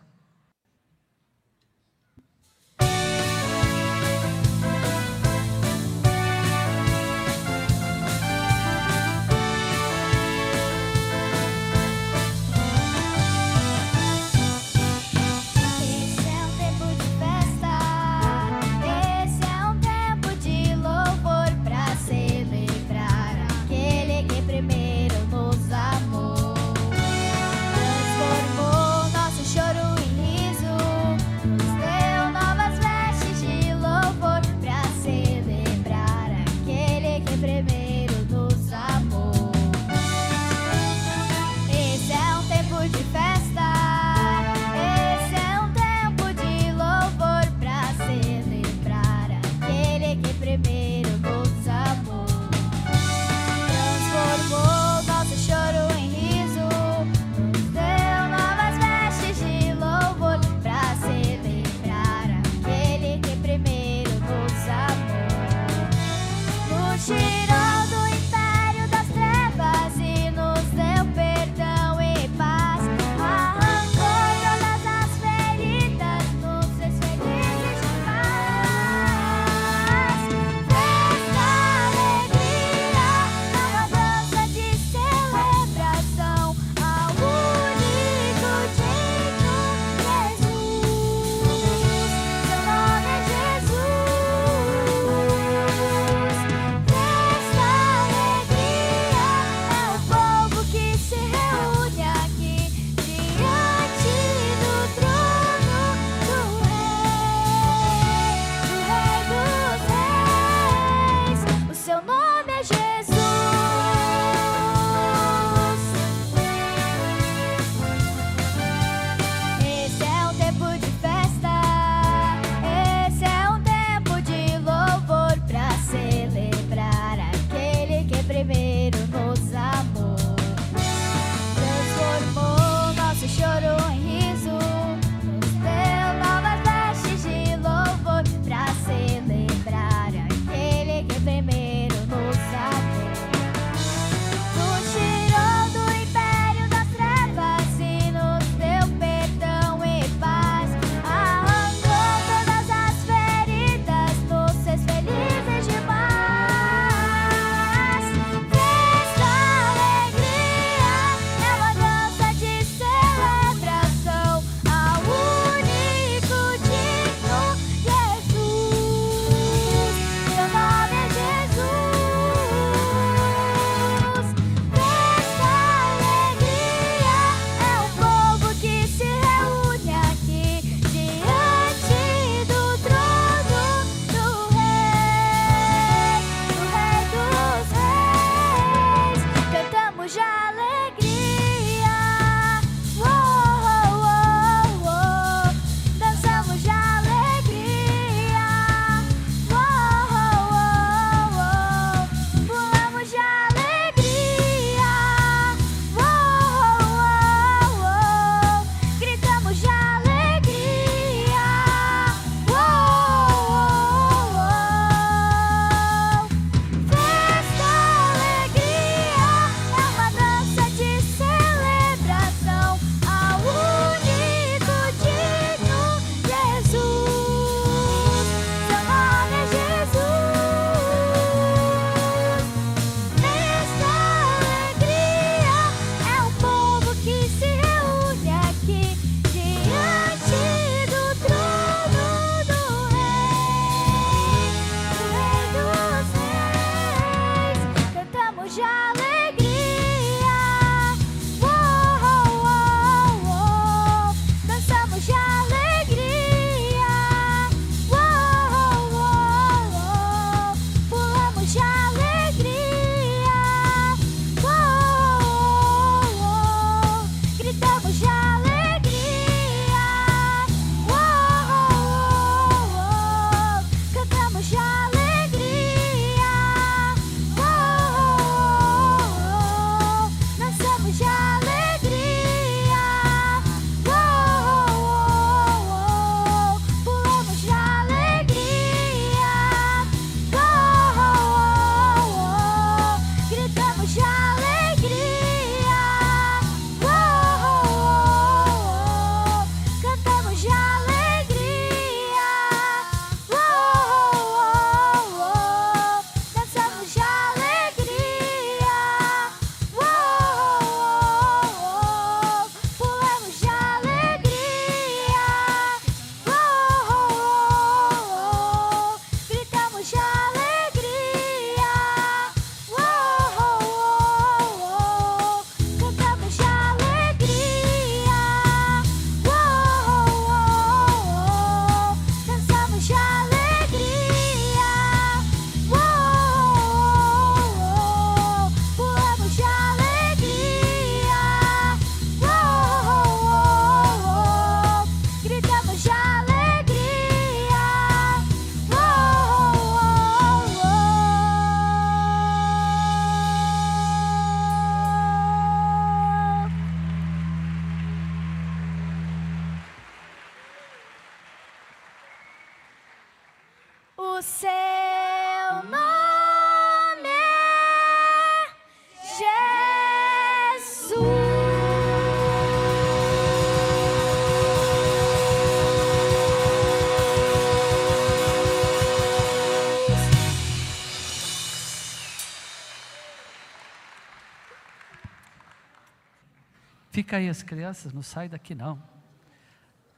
Fica aí as crianças, não sai daqui não.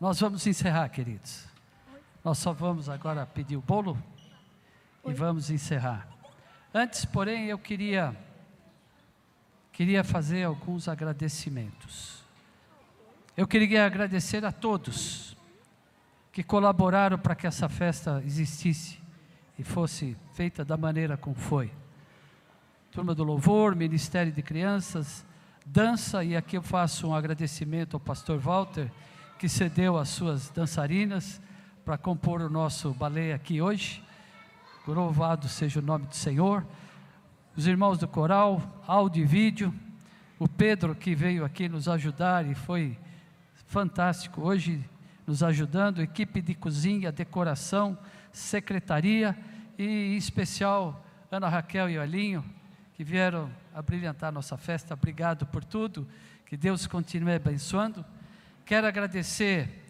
Nós vamos encerrar, queridos. Nós só vamos agora pedir o bolo e vamos encerrar. Antes, porém, eu queria queria fazer alguns agradecimentos. Eu queria agradecer a todos que colaboraram para que essa festa existisse e fosse feita da maneira como foi. Turma do Louvor, Ministério de Crianças, dança, e aqui eu faço um agradecimento ao pastor Walter, que cedeu as suas dançarinas para compor o nosso balé aqui hoje. Louvado seja o nome do Senhor. Os irmãos do coral, áudio e vídeo, o Pedro que veio aqui nos ajudar e foi fantástico hoje nos ajudando, equipe de cozinha, decoração, secretaria e em especial Ana Raquel e Alinho, que vieram a brilhantar nossa festa. Obrigado por tudo. Que Deus continue abençoando. Quero agradecer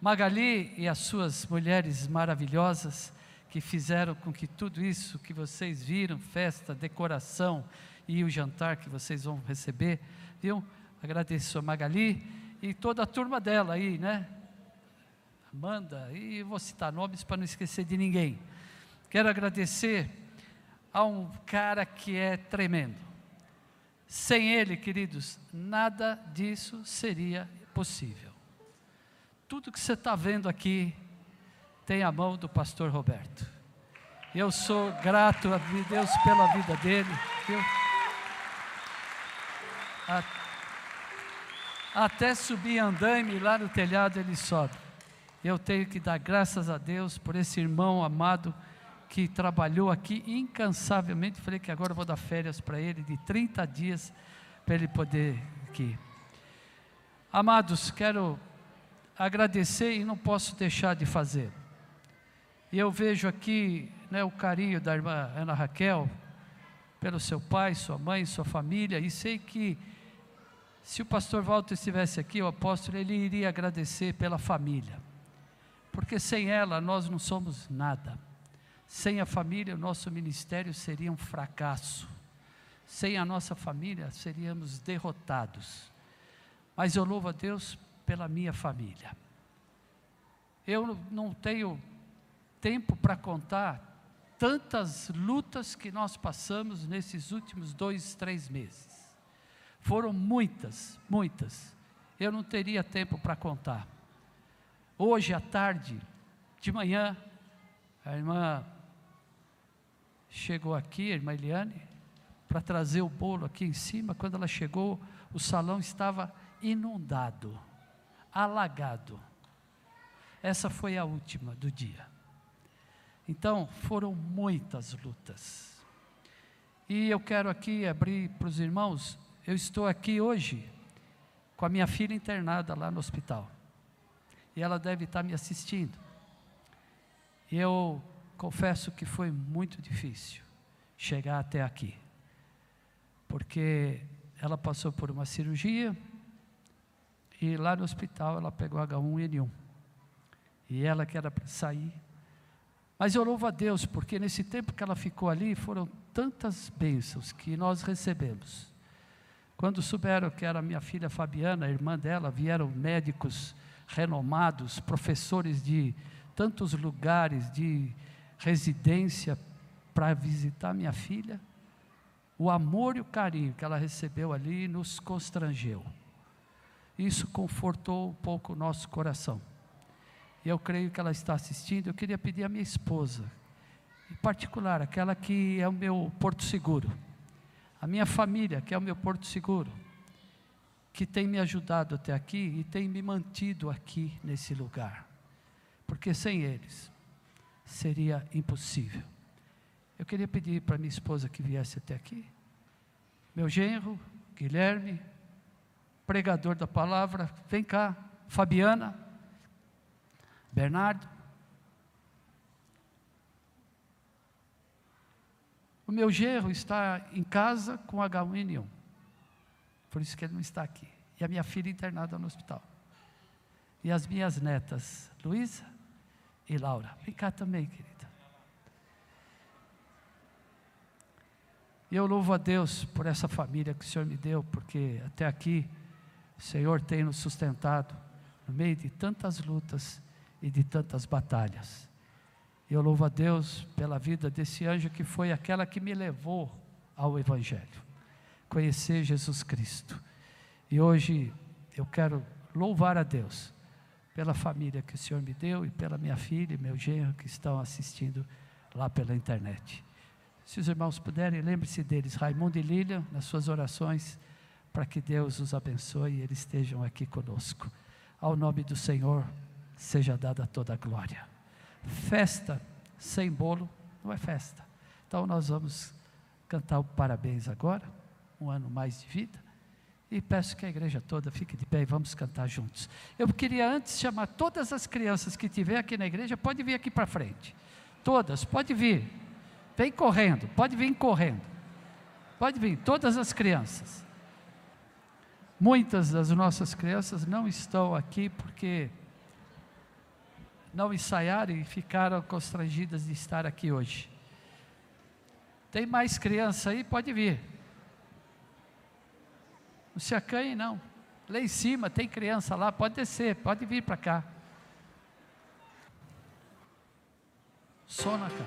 Magali e as suas mulheres maravilhosas que fizeram com que tudo isso que vocês viram, festa, decoração e o jantar que vocês vão receber, viu? Agradeço a Magali e toda a turma dela aí, né? Amanda, e vou citar nomes para não esquecer de ninguém. Quero agradecer a um cara que é tremendo. Sem ele, queridos, nada disso seria possível. Tudo que você está vendo aqui tem a mão do pastor Roberto. Eu sou grato a Deus pela vida dele. Até subir andaime lá no telhado ele sobe. Eu tenho que dar graças a Deus por esse irmão amado que trabalhou aqui incansavelmente. Falei que agora vou dar férias para ele de 30 dias para ele poder aqui. Amados, quero agradecer e não posso deixar de fazer. E eu vejo aqui né, o carinho da irmã Ana Raquel pelo seu pai, sua mãe, sua família, e sei que se o pastor Walter estivesse aqui, o apóstolo, ele iria agradecer pela família, porque sem ela nós não somos nada. Sem a família, o nosso ministério seria um fracasso. Sem a nossa família, seríamos derrotados. Mas eu louvo a Deus pela minha família. Eu não tenho tempo para contar tantas lutas que nós passamos nesses últimos dois, três meses. Foram muitas, muitas. Eu não teria tempo para contar. Hoje à tarde, de manhã, a irmã chegou aqui, a irmã Eliane, para trazer o bolo aqui em cima. Quando ela chegou, o salão estava inundado, alagado. Essa foi a última do dia. Então, foram muitas lutas. E eu quero aqui abrir para os irmãos, eu estou aqui hoje com a minha filha internada lá no hospital. E ela deve estar me assistindo. Eu confesso que foi muito difícil chegar até aqui. Porque ela passou por uma cirurgia e lá no hospital ela pegou H1N1. E ela que era para sair. Mas eu louvo a Deus, porque nesse tempo que ela ficou ali, foram tantas bênçãos que nós recebemos. Quando souberam que era minha filha Fabiana, a irmã dela, vieram médicos renomados, professores de tantos lugares de residência para visitar minha filha. O amor e o carinho que ela recebeu ali nos constrangeu. Isso confortou um pouco o nosso coração. E eu creio que ela está assistindo. Eu queria pedir à minha esposa, em particular, aquela que é o meu porto seguro, a minha família, que é o meu porto seguro, que tem me ajudado até aqui e tem me mantido aqui nesse lugar, porque sem eles seria impossível. Eu queria pedir para minha esposa que viesse até aqui, meu genro, Guilherme, pregador da palavra, vem cá, Fabiana, Bernardo. O meu genro está em casa com H1N1. Por isso que ele não está aqui. E a minha filha internada no hospital. E as minhas netas, Luísa e Laura. Vem cá também, querida. E eu louvo a Deus por essa família que o Senhor me deu, porque até aqui o Senhor tem nos sustentado no meio de tantas lutas e de tantas batalhas. Eu louvo a Deus pela vida desse anjo que foi aquela que me levou ao Evangelho, conhecer Jesus Cristo. E hoje eu quero louvar a Deus pela família que o Senhor me deu e pela minha filha e meu genro que estão assistindo lá pela internet. Se os irmãos puderem, lembre-se deles, Raimundo e Lilian, nas suas orações, para que Deus os abençoe e eles estejam aqui conosco. Ao nome do Senhor, seja dada toda a glória. Festa sem bolo não é festa. Então nós vamos cantar o parabéns agora, um ano mais de vida. E peço que a igreja toda fique de pé e vamos cantar juntos. Eu queria antes chamar todas as crianças que tiver aqui na igreja, pode vir aqui para frente. Todas, pode vir. Vem correndo, pode vir correndo. Pode vir, todas as crianças. Muitas das nossas crianças não estão aqui porque não ensaiaram e ficaram constrangidas de estar aqui hoje. Tem mais criança aí? Pode vir. Não se acanhe, não. Lá em cima tem criança lá, pode descer, pode vir para cá. Só na cá.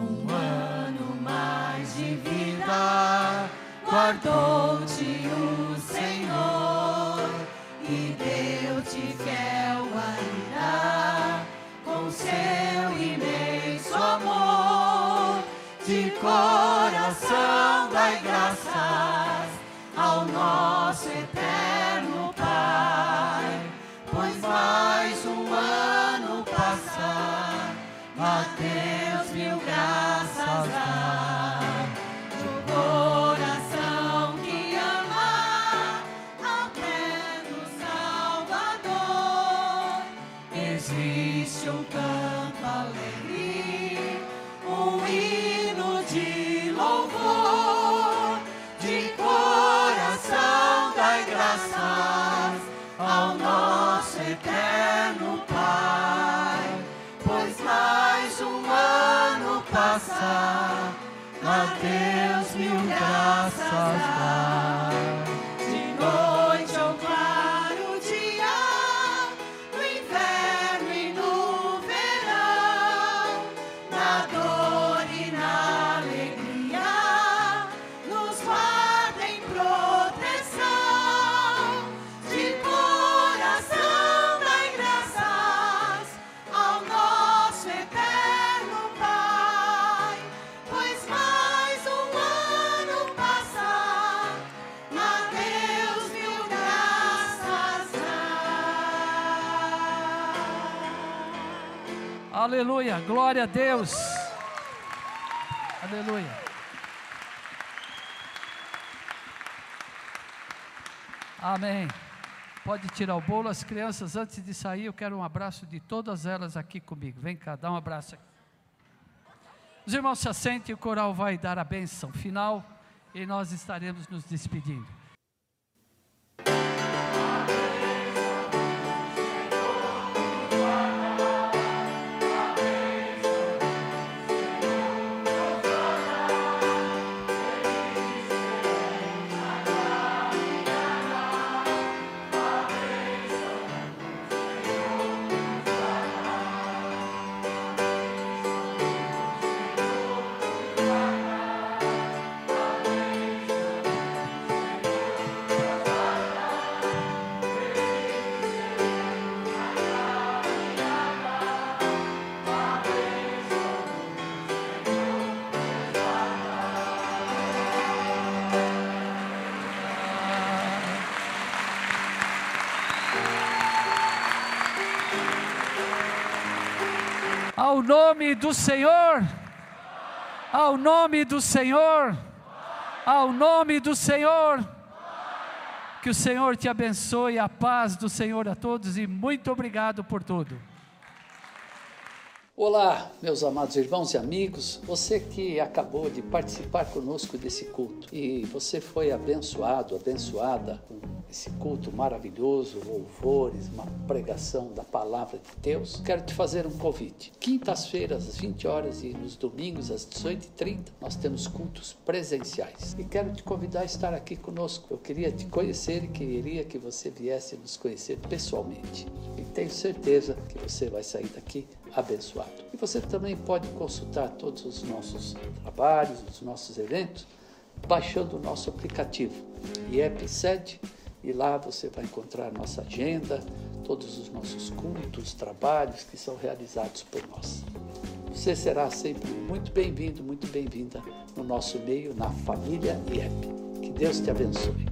Um ano mais de vida guardou-te o Senhor e deu-te fiel guarda com seu dai graças ao nosso eterno Pai, pois mais um ano passa passa, Aleluia, glória a Deus. Aleluia. Amém. Pode tirar o bolo, as crianças, antes de sair, eu quero um abraço de todas elas aqui comigo. Vem cá, dá um abraço aqui. Os irmãos se assentem e o coral vai dar a bênção final e nós estaremos nos despedindo. Nome do Senhor, ao nome do Senhor, ao nome do Senhor. Que o Senhor te abençoe, a paz do Senhor a todos e muito obrigado por tudo. Olá, meus amados irmãos e amigos, você que acabou de participar conosco desse culto e você foi abençoado, abençoada com esse culto maravilhoso, louvores, uma pregação da palavra de Deus, quero te fazer um convite. Quintas-feiras, às 20 horas e nos domingos, às 18h30, nós temos cultos presenciais. E quero te convidar a estar aqui conosco. Eu queria te conhecer e queria que você viesse nos conhecer pessoalmente. E tenho certeza que você vai sair daqui abençoado. E você também pode consultar todos os nossos trabalhos, os nossos eventos, baixando o nosso aplicativo IEP7 e lá você vai encontrar nossa agenda, todos os nossos cultos, trabalhos que são realizados por nós. Você será sempre muito bem-vindo, muito bem-vinda no nosso meio, na família IEP. Que Deus te abençoe.